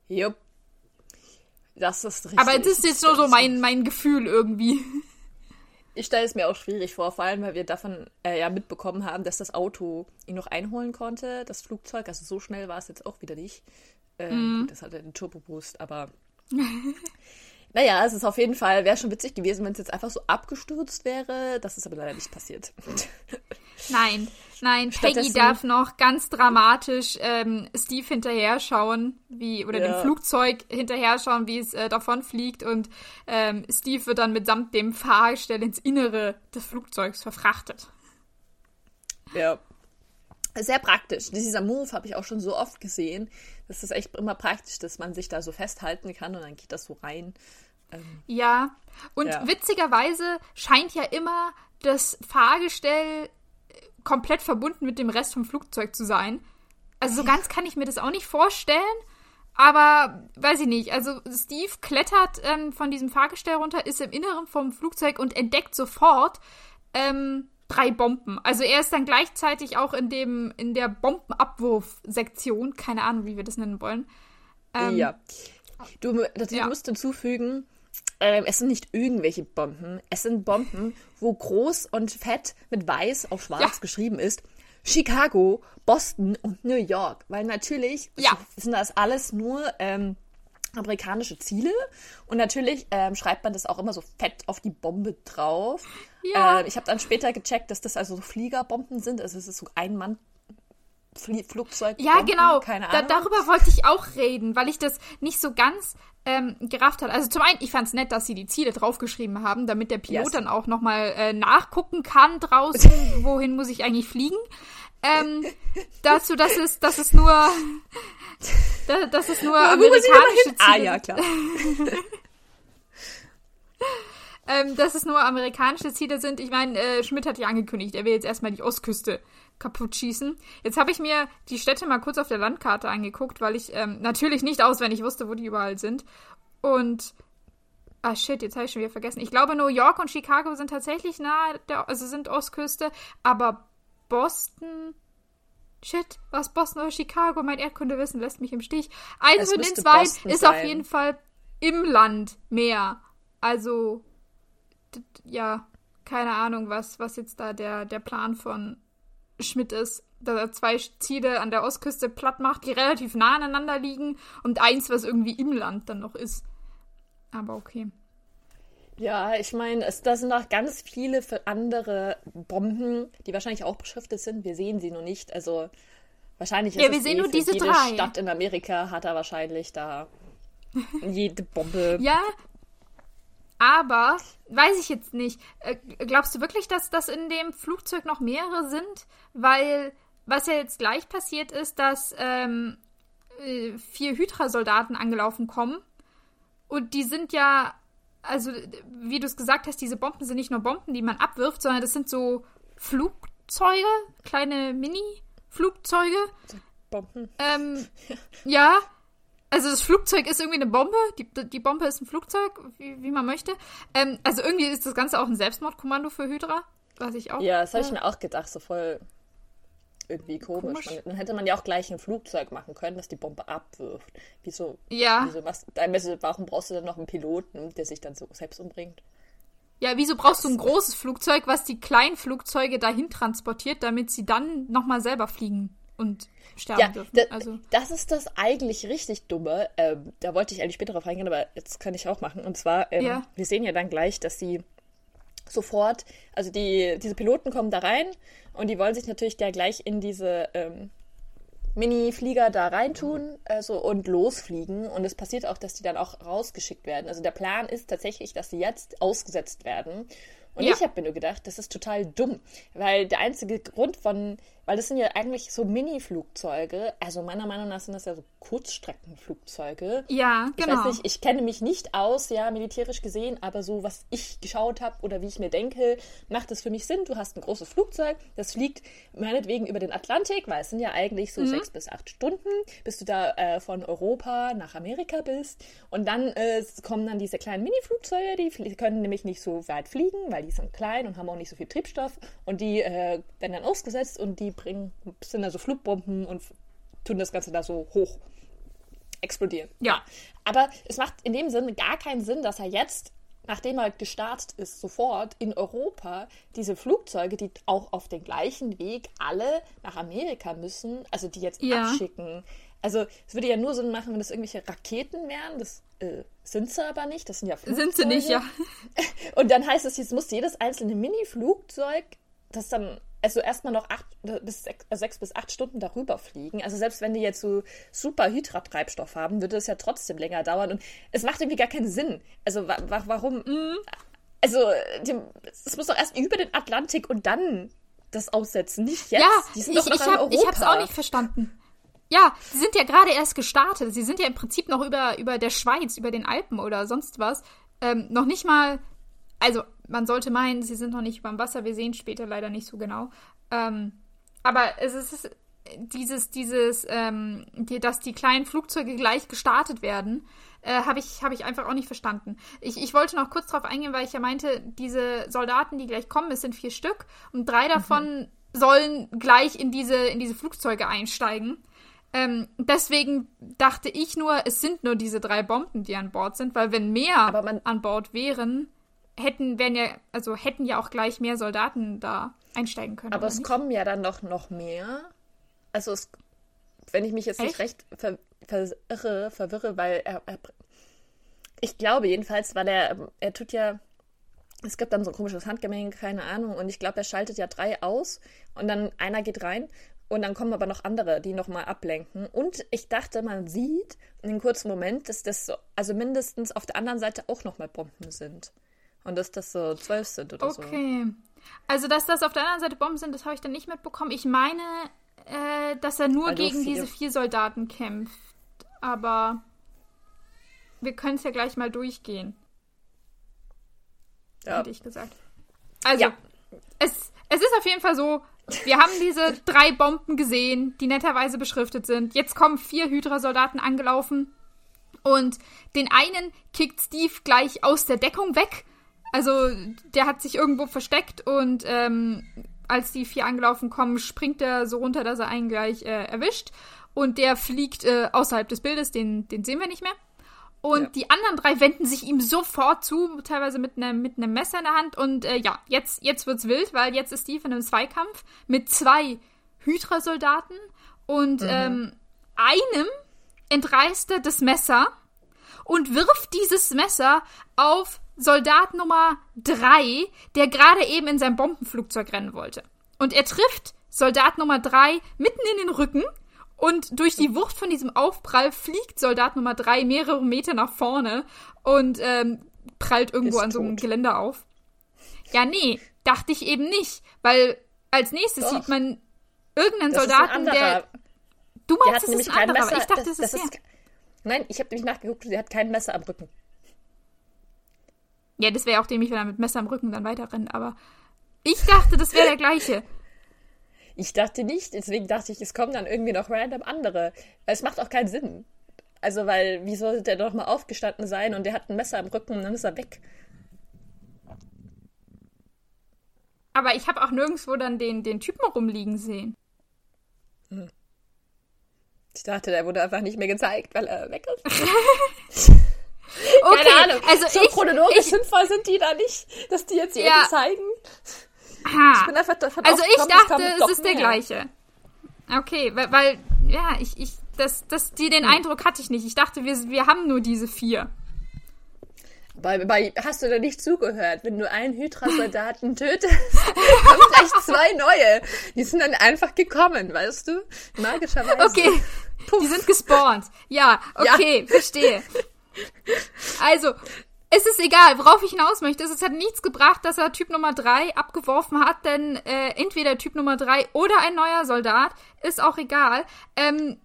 Jupp. Das ist richtig. Aber das ist jetzt nur so mein, mein Gefühl irgendwie. Ich stelle es mir auch schwierig vor, vor allem, weil wir davon äh, ja mitbekommen haben, dass das Auto ihn noch einholen konnte, das Flugzeug. Also so schnell war es jetzt auch wieder nicht. Ähm, mm. Das hatte einen Turbo-Boost, aber naja, es ist auf jeden Fall, wäre schon witzig gewesen, wenn es jetzt einfach so abgestürzt wäre. Das ist aber leider nicht passiert. Nein, nein, Peggy darf noch ganz dramatisch ähm, Steve hinterher schauen, wie, oder ja. dem Flugzeug hinterher schauen, wie es äh, davon fliegt und ähm, Steve wird dann mitsamt dem Fahrgestell ins Innere des Flugzeugs verfrachtet. Ja. Sehr praktisch. Dieser Move habe ich auch schon so oft gesehen. Das ist echt immer praktisch, dass man sich da so festhalten kann und dann geht das so rein. Ähm, ja, und ja. witzigerweise scheint ja immer das Fahrgestell komplett verbunden mit dem Rest vom Flugzeug zu sein. Also so ganz kann ich mir das auch nicht vorstellen. Aber weiß ich nicht. Also Steve klettert ähm, von diesem Fahrgestell runter, ist im Inneren vom Flugzeug und entdeckt sofort ähm, drei Bomben. Also er ist dann gleichzeitig auch in dem in der Bombenabwurfsektion. Keine Ahnung, wie wir das nennen wollen. Ähm, ja. Du, das, ja. musst hinzufügen, ähm, es sind nicht irgendwelche Bomben. Es sind Bomben, wo groß und fett mit weiß auf schwarz ja. geschrieben ist. Chicago, Boston und New York. Weil natürlich ja. sind das alles nur ähm, amerikanische Ziele. Und natürlich ähm, schreibt man das auch immer so fett auf die Bombe drauf. Ja. Äh, ich habe dann später gecheckt, dass das also so Fliegerbomben sind. Also es ist so ein Mann Flugzeug. Ja, genau. Keine Ahnung. Da, darüber wollte ich auch reden, weil ich das nicht so ganz ähm, gerafft hat. Also zum einen, ich fand es nett, dass sie die Ziele draufgeschrieben haben, damit der Pilot yes. dann auch nochmal äh, nachgucken kann draußen, wohin muss ich eigentlich fliegen. Ähm, dazu, dass es, dass es nur, dass, dass es nur amerikanische Ziele. Ah ja, klar. ähm, dass es nur amerikanische Ziele sind. Ich meine, äh, Schmidt hat ja angekündigt, er will jetzt erstmal die Ostküste kaputt schießen. Jetzt habe ich mir die Städte mal kurz auf der Landkarte angeguckt, weil ich ähm, natürlich nicht auswendig wusste, wo die überall sind. Und Ah shit, jetzt habe ich schon wieder vergessen. Ich glaube, New York und Chicago sind tatsächlich nahe, der, also sind Ostküste, aber Boston. Shit, was Boston oder Chicago? Mein Erdkundewissen lässt mich im Stich. Eins von den zwei ist sein. auf jeden Fall im Land mehr. Also, ja, keine Ahnung, was, was jetzt da der, der Plan von Schmidt ist, dass er zwei Ziele an der Ostküste platt macht, die relativ nah aneinander liegen und eins, was irgendwie im Land dann noch ist. Aber okay. Ja, ich meine, da sind noch ganz viele andere Bomben, die wahrscheinlich auch beschriftet sind. Wir sehen sie nur nicht. Also wahrscheinlich ist ja, wir sehen eh nur diese jede drei. Stadt in Amerika hat er wahrscheinlich da jede Bombe. ja, aber weiß ich jetzt nicht. Äh, glaubst du wirklich, dass das in dem Flugzeug noch mehrere sind? Weil was ja jetzt gleich passiert ist, dass ähm, äh, vier Hydra-Soldaten angelaufen kommen. Und die sind ja, also wie du es gesagt hast, diese Bomben sind nicht nur Bomben, die man abwirft, sondern das sind so Flugzeuge, kleine Mini-Flugzeuge. Bomben. Ähm, ja, also das Flugzeug ist irgendwie eine Bombe, die, die Bombe ist ein Flugzeug, wie, wie man möchte. Ähm, also irgendwie ist das Ganze auch ein Selbstmordkommando für Hydra, was ich auch. Ja, das habe ich mir auch gedacht, so voll irgendwie komisch. komisch. Man, dann hätte man ja auch gleich ein Flugzeug machen können, das die Bombe abwirft. Wieso? Ja. Wieso, was, warum brauchst du dann noch einen Piloten, der sich dann so selbst umbringt? Ja, wieso brauchst du ein großes Flugzeug, was die kleinen Flugzeuge dahin transportiert, damit sie dann nochmal selber fliegen und sterben ja, dürfen. Da, also. Das ist das eigentlich richtig Dumme. Ähm, da wollte ich eigentlich später drauf eingehen, aber jetzt kann ich auch machen. Und zwar, ähm, ja. wir sehen ja dann gleich, dass sie sofort, also die, diese Piloten kommen da rein und die wollen sich natürlich da gleich in diese ähm, Mini-Flieger da reintun also, und losfliegen. Und es passiert auch, dass die dann auch rausgeschickt werden. Also der Plan ist tatsächlich, dass sie jetzt ausgesetzt werden. Und ja. ich habe mir nur gedacht, das ist total dumm, weil der einzige Grund von weil das sind ja eigentlich so Mini-Flugzeuge. Also meiner Meinung nach sind das ja so Kurzstreckenflugzeuge. Ja, genau. Ich weiß nicht, ich kenne mich nicht aus, ja, militärisch gesehen, aber so, was ich geschaut habe oder wie ich mir denke, macht es für mich Sinn. Du hast ein großes Flugzeug, das fliegt meinetwegen über den Atlantik, weil es sind ja eigentlich so mhm. sechs bis acht Stunden, bis du da äh, von Europa nach Amerika bist. Und dann äh, kommen dann diese kleinen Mini-Flugzeuge, die können nämlich nicht so weit fliegen, weil die sind klein und haben auch nicht so viel Triebstoff. Und die äh, werden dann ausgesetzt und die bringen, sind da so Flugbomben und tun das Ganze da so hoch explodieren. Ja. Aber es macht in dem Sinne gar keinen Sinn, dass er jetzt, nachdem er gestartet ist, sofort in Europa diese Flugzeuge, die auch auf den gleichen Weg alle nach Amerika müssen, also die jetzt ja. abschicken. Also es würde ja nur Sinn machen, wenn das irgendwelche Raketen wären. Das äh, sind sie aber nicht. Das sind ja Flugzeuge. Sind sie nicht, ja. Und dann heißt es, jetzt muss jedes einzelne Mini-Flugzeug, das dann also erstmal noch acht bis sechs, äh, sechs, bis acht Stunden darüber fliegen. Also selbst wenn die jetzt so super Hydra-Treibstoff haben, würde es ja trotzdem länger dauern. Und es macht irgendwie gar keinen Sinn. Also wa wa warum? Mhm. Also es muss doch erst über den Atlantik und dann das aussetzen, nicht jetzt. Ja, die sind ich, doch noch ich, hab, ich hab's auch nicht verstanden. Ja, sie sind ja gerade erst gestartet. Sie sind ja im Prinzip noch über, über der Schweiz, über den Alpen oder sonst was. Ähm, noch nicht mal also man sollte meinen, sie sind noch nicht über dem Wasser. Wir sehen später leider nicht so genau. Ähm, aber es ist dieses, dieses, ähm, die, dass die kleinen Flugzeuge gleich gestartet werden, äh, habe ich, hab ich einfach auch nicht verstanden. Ich, ich wollte noch kurz darauf eingehen, weil ich ja meinte, diese Soldaten, die gleich kommen, es sind vier Stück und drei davon mhm. sollen gleich in diese, in diese Flugzeuge einsteigen. Ähm, deswegen dachte ich nur, es sind nur diese drei Bomben, die an Bord sind, weil wenn mehr an Bord wären, hätten, wären ja, also hätten ja auch gleich mehr Soldaten da einsteigen können. Aber es nicht? kommen ja dann noch, noch mehr. Also es, wenn ich mich jetzt Echt? nicht recht ver, verirre, verwirre, weil er, er, ich glaube jedenfalls, weil er, er tut ja, es gibt dann so ein komisches Handgemenge, keine Ahnung, und ich glaube, er schaltet ja drei aus und dann einer geht rein und dann kommen aber noch andere, die nochmal ablenken. Und ich dachte, man sieht in einem kurzen Moment, dass das so, also mindestens auf der anderen Seite auch nochmal Bomben sind. Und dass das so zwölf sind oder okay. so. Okay. Also, dass das auf der anderen Seite Bomben sind, das habe ich dann nicht mitbekommen. Ich meine, äh, dass er nur also gegen vier. diese vier Soldaten kämpft. Aber wir können es ja gleich mal durchgehen. Ja. Hätte ich gesagt. Also, ja. es, es ist auf jeden Fall so, wir haben diese drei Bomben gesehen, die netterweise beschriftet sind. Jetzt kommen vier Hydra-Soldaten angelaufen. Und den einen kickt Steve gleich aus der Deckung weg also der hat sich irgendwo versteckt und ähm, als die vier angelaufen kommen, springt er so runter, dass er einen gleich äh, erwischt. Und der fliegt äh, außerhalb des Bildes, den, den sehen wir nicht mehr. Und ja. die anderen drei wenden sich ihm sofort zu, teilweise mit einem mit einem Messer in der Hand. Und äh, ja, jetzt, jetzt wird's wild, weil jetzt ist Steve in einem Zweikampf mit zwei Hydra-Soldaten. Und mhm. ähm, einem entreißt er das Messer und wirft dieses Messer auf Soldat Nummer 3, der gerade eben in sein Bombenflugzeug rennen wollte. Und er trifft Soldat Nummer 3 mitten in den Rücken und durch die Wucht von diesem Aufprall fliegt Soldat Nummer 3 mehrere Meter nach vorne und ähm, prallt irgendwo Ist an so einem tot. Geländer auf. Ja, nee, dachte ich eben nicht, weil als nächstes Doch. sieht man irgendeinen das Soldaten, der. Du meinst, es ist ein anderer, Messer, ich dachte, das, das ist, ist Nein, ich habe nämlich nachgeguckt, sie hat kein Messer am Rücken. Ja, das wäre auch dämlich, wenn er mit Messer am Rücken dann weiterrennt, aber ich dachte, das wäre der gleiche. Ich dachte nicht, deswegen dachte ich, es kommen dann irgendwie noch random andere. Es macht auch keinen Sinn. Also, weil, wie soll der doch mal aufgestanden sein und der hat ein Messer am Rücken und dann ist er weg. Aber ich habe auch nirgendwo dann den, den Typen rumliegen sehen. Hm. Ich dachte, der wurde einfach nicht mehr gezeigt, weil er weg ist. Okay, Keine Ahnung. Also so ich, chronologisch ich, sinnvoll sind die da nicht, dass die jetzt jeden ja. zeigen. Ich bin einfach davon Also ich dachte, es ist der gleiche. Okay, weil, weil ja, ich, ich, das, das, die, den hm. Eindruck hatte ich nicht. Ich dachte, wir, wir haben nur diese vier. Bei, bei, hast du da nicht zugehört? Wenn du einen Hydra-Soldaten tötest, kommen gleich zwei neue. Die sind dann einfach gekommen, weißt du? Magischerweise. Okay, Puff. die sind gespawnt. Ja, okay, ja. verstehe. Also, es ist egal, worauf ich hinaus möchte. Es hat nichts gebracht, dass er Typ Nummer 3 abgeworfen hat, denn äh, entweder Typ Nummer 3 oder ein neuer Soldat, ist auch egal, ähm,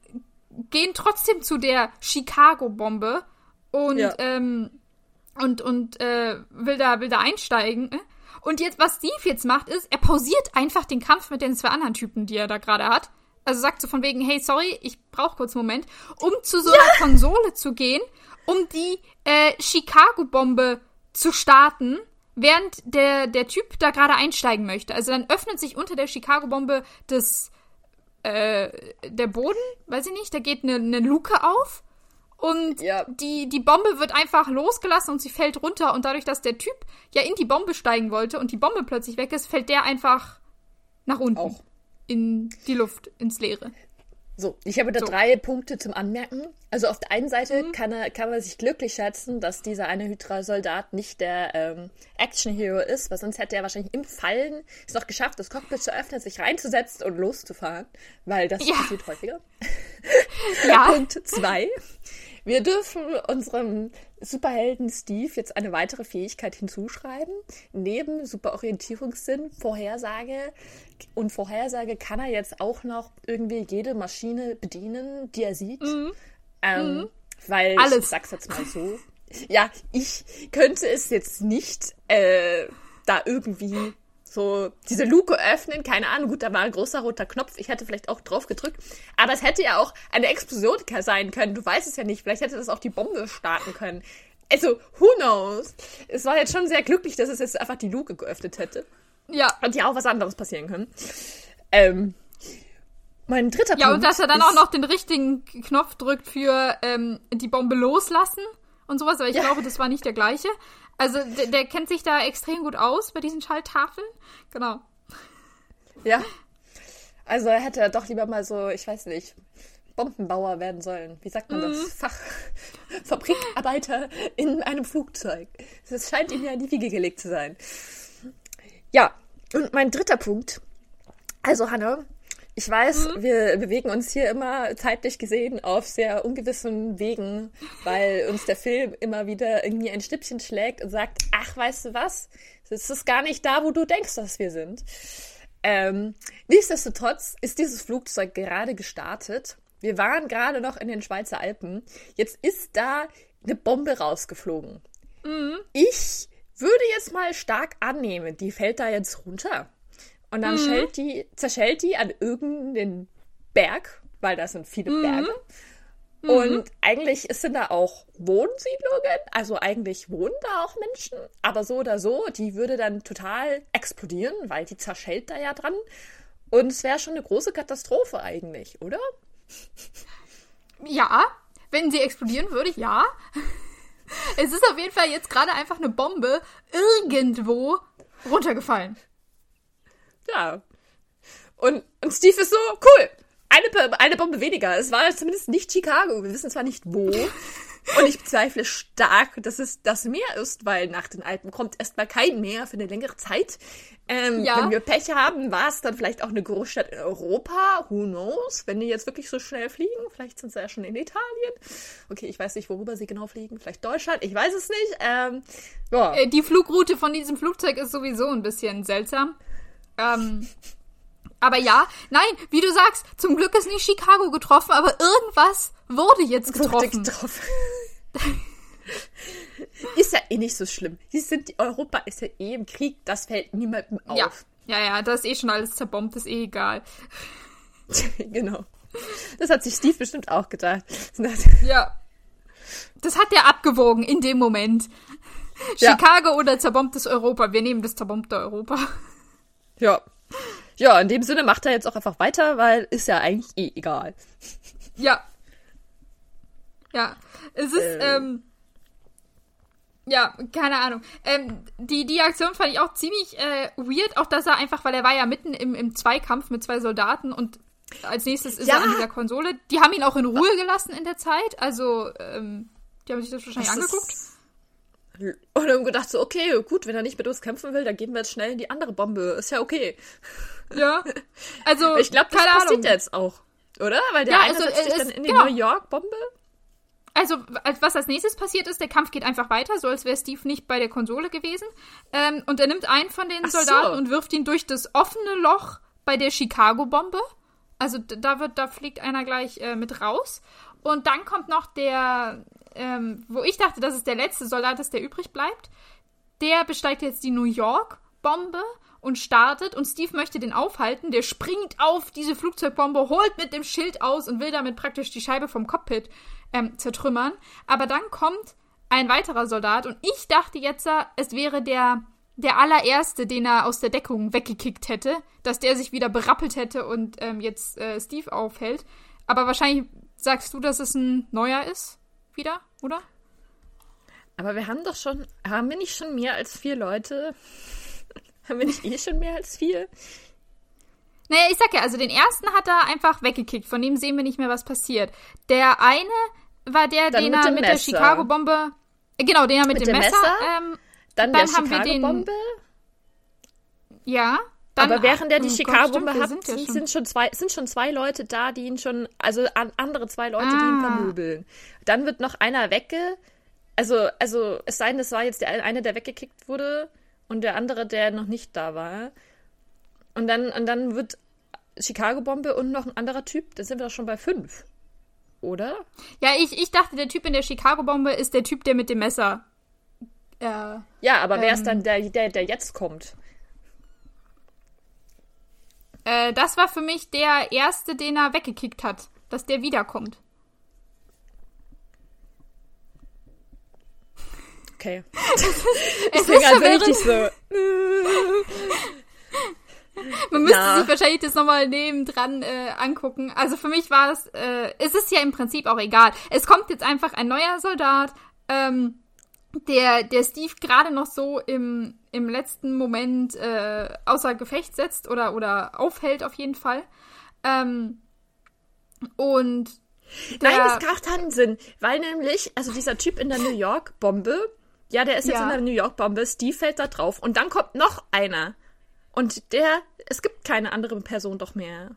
gehen trotzdem zu der Chicago-Bombe und, ja. ähm, und, und äh, will, da, will da einsteigen. Und jetzt, was Steve jetzt macht, ist, er pausiert einfach den Kampf mit den zwei anderen Typen, die er da gerade hat. Also sagt so von wegen, hey, sorry, ich brauche kurz einen Moment, um zu so einer ja. Konsole zu gehen, um die äh, Chicago-Bombe zu starten, während der, der Typ da gerade einsteigen möchte. Also dann öffnet sich unter der Chicago-Bombe das, äh, der Boden, weiß ich nicht, da geht eine, eine Luke auf und ja. die, die Bombe wird einfach losgelassen und sie fällt runter. Und dadurch, dass der Typ ja in die Bombe steigen wollte und die Bombe plötzlich weg ist, fällt der einfach nach unten. Auch. In die Luft, ins Leere. So, ich habe da so. drei Punkte zum Anmerken. Also auf der einen Seite mhm. kann, er, kann man sich glücklich schätzen, dass dieser eine Hydra-Soldat nicht der ähm, Action-Hero ist, weil sonst hätte er wahrscheinlich im Fallen es noch geschafft, das Cockpit zu öffnen, sich reinzusetzen und loszufahren, weil das ja. passiert häufiger. Ja. Punkt zwei. Wir dürfen unserem Superhelden Steve jetzt eine weitere Fähigkeit hinzuschreiben. Neben Superorientierungssinn, Vorhersage und Vorhersage kann er jetzt auch noch irgendwie jede Maschine bedienen, die er sieht. Mhm. Ähm, mhm. Weil, Alles. ich sag's jetzt mal so, ja, ich könnte es jetzt nicht äh, da irgendwie so diese Luke öffnen, keine Ahnung, gut, da war ein großer roter Knopf, ich hätte vielleicht auch drauf gedrückt, aber es hätte ja auch eine Explosion sein können, du weißt es ja nicht, vielleicht hätte das auch die Bombe starten können. Also, who knows? Es war jetzt schon sehr glücklich, dass es jetzt einfach die Luke geöffnet hätte. Ja. Und ja auch was anderes passieren können. Ähm, mein dritter Punkt. Ja, und dass er dann auch noch den richtigen Knopf drückt für ähm, die Bombe loslassen und sowas, aber ich ja. glaube, das war nicht der gleiche. Also der, der, kennt sich da extrem gut aus bei diesen Schalltafeln. Genau. Ja. Also er hätte doch lieber mal so, ich weiß nicht, Bombenbauer werden sollen. Wie sagt man das? Mhm. Fach Fabrikarbeiter in einem Flugzeug. Das scheint ihm ja in die Wiege gelegt zu sein. Ja, und mein dritter Punkt. Also, Hanna, ich weiß, mhm. wir bewegen uns hier immer zeitlich gesehen auf sehr ungewissen Wegen, weil uns der Film immer wieder irgendwie ein Schnippchen schlägt und sagt, ach, weißt du was? Es ist gar nicht da, wo du denkst, dass wir sind. Ähm, nichtsdestotrotz ist dieses Flugzeug gerade gestartet. Wir waren gerade noch in den Schweizer Alpen. Jetzt ist da eine Bombe rausgeflogen. Mhm. Ich würde jetzt mal stark annehmen, die fällt da jetzt runter. Und dann mhm. die, zerschellt die an irgendeinen Berg, weil da sind viele mhm. Berge. Mhm. Und eigentlich sind da auch Wohnsiedlungen, also eigentlich wohnen da auch Menschen, aber so oder so, die würde dann total explodieren, weil die zerschellt da ja dran. Und es wäre schon eine große Katastrophe eigentlich, oder? Ja, wenn sie explodieren würde, ja. Es ist auf jeden Fall jetzt gerade einfach eine Bombe irgendwo runtergefallen. Ja. Und, und Steve ist so, cool, eine, eine Bombe weniger. Es war zumindest nicht Chicago. Wir wissen zwar nicht wo. Und ich bezweifle stark, dass es das Meer ist, weil nach den Alpen kommt erstmal kein Meer für eine längere Zeit. Ähm, ja. Wenn wir Pech haben, war es dann vielleicht auch eine Großstadt in Europa. Who knows? Wenn die jetzt wirklich so schnell fliegen. Vielleicht sind sie ja schon in Italien. Okay, ich weiß nicht, worüber sie genau fliegen. Vielleicht Deutschland. Ich weiß es nicht. Ähm, ja. Äh, die Flugroute von diesem Flugzeug ist sowieso ein bisschen seltsam. Ähm, aber ja, nein, wie du sagst, zum Glück ist nicht Chicago getroffen, aber irgendwas wurde jetzt getroffen. Wurde getroffen. ist ja eh nicht so schlimm. Die sind, Europa ist ja eh im Krieg, das fällt niemandem auf. Ja, ja, ja das ist eh schon alles zerbombt, ist eh egal. genau. Das hat sich Steve bestimmt auch gedacht. ja. Das hat er abgewogen in dem Moment. Ja. Chicago oder zerbombtes Europa. Wir nehmen das zerbombte Europa. Ja. Ja, in dem Sinne macht er jetzt auch einfach weiter, weil ist ja eigentlich eh egal. Ja. Ja. Es ist, ähm, ähm ja, keine Ahnung. Ähm, die, die Aktion fand ich auch ziemlich äh, weird, auch dass er einfach, weil er war ja mitten im, im Zweikampf mit zwei Soldaten und als nächstes ist ja. er an dieser Konsole. Die haben ihn auch in Ruhe gelassen in der Zeit, also ähm, die haben sich das wahrscheinlich das angeguckt. Ist und haben gedacht so, okay, gut, wenn er nicht mit uns kämpfen will, dann gehen wir jetzt schnell in die andere Bombe. Ist ja okay. Ja. Also, ich glaube, das passiert Ahnung. jetzt auch, oder? Weil der ja, eine also, setzt sich dann in die genau. New York Bombe. also was als nächstes passiert ist, der Kampf geht einfach weiter, so als wäre Steve nicht bei der Konsole gewesen. Ähm, und er nimmt einen von den Soldaten so. und wirft ihn durch das offene Loch bei der Chicago-Bombe. Also da wird, da fliegt einer gleich äh, mit raus. Und dann kommt noch der, ähm, wo ich dachte, dass es der letzte Soldat ist, der übrig bleibt. Der besteigt jetzt die New York-Bombe und startet und Steve möchte den aufhalten. Der springt auf diese Flugzeugbombe, holt mit dem Schild aus und will damit praktisch die Scheibe vom Cockpit ähm, zertrümmern. Aber dann kommt ein weiterer Soldat und ich dachte jetzt, es wäre der, der allererste, den er aus der Deckung weggekickt hätte, dass der sich wieder berappelt hätte und ähm, jetzt äh, Steve aufhält. Aber wahrscheinlich sagst du, dass es ein neuer ist, wieder, oder? Aber wir haben doch schon, haben wir nicht schon mehr als vier Leute? Haben wir nicht eh schon mehr als vier? Naja, ich sag ja, also den ersten hat er einfach weggekickt. Von dem sehen wir nicht mehr, was passiert. Der eine war der, Dann den er mit Messer. der Chicago-Bombe. Äh, genau, den er mit, mit dem, Messer. Messer ähm, dann, dann haben wir den. Ja. Dann, Aber während er die Chicago-Bombe hat, sind, sind, sind, schon zwei, sind schon zwei Leute da, die ihn schon, also an, andere zwei Leute, ah. die ihn ah. vermöbeln. Dann wird noch einer wegge. Also, also es sei denn, es war jetzt der eine, der weggekickt wurde und der andere, der noch nicht da war. Und dann, und dann wird Chicago-Bombe und noch ein anderer Typ. Dann sind wir doch schon bei fünf. Oder? Ja, ich, ich dachte, der Typ in der Chicago-Bombe ist der Typ, der mit dem Messer. Äh, ja, aber ähm, wer ist dann ähm, der, der, der jetzt kommt? Äh, das war für mich der erste, den er weggekickt hat. Dass der wiederkommt. Okay. es ist also richtig so. Man müsste ja. sich wahrscheinlich das nochmal nebendran äh, angucken. Also für mich war es, äh, es ist ja im Prinzip auch egal. Es kommt jetzt einfach ein neuer Soldat, ähm, der, der Steve gerade noch so im, im letzten Moment äh, außer Gefecht setzt oder, oder aufhält auf jeden Fall. Ähm, und der, Nein, das macht keinen Sinn, weil nämlich, also dieser Typ in der New York-Bombe, ja, der ist jetzt ja. in der New York-Bombe, Steve fällt da drauf und dann kommt noch einer. Und der, es gibt keine andere Person doch mehr.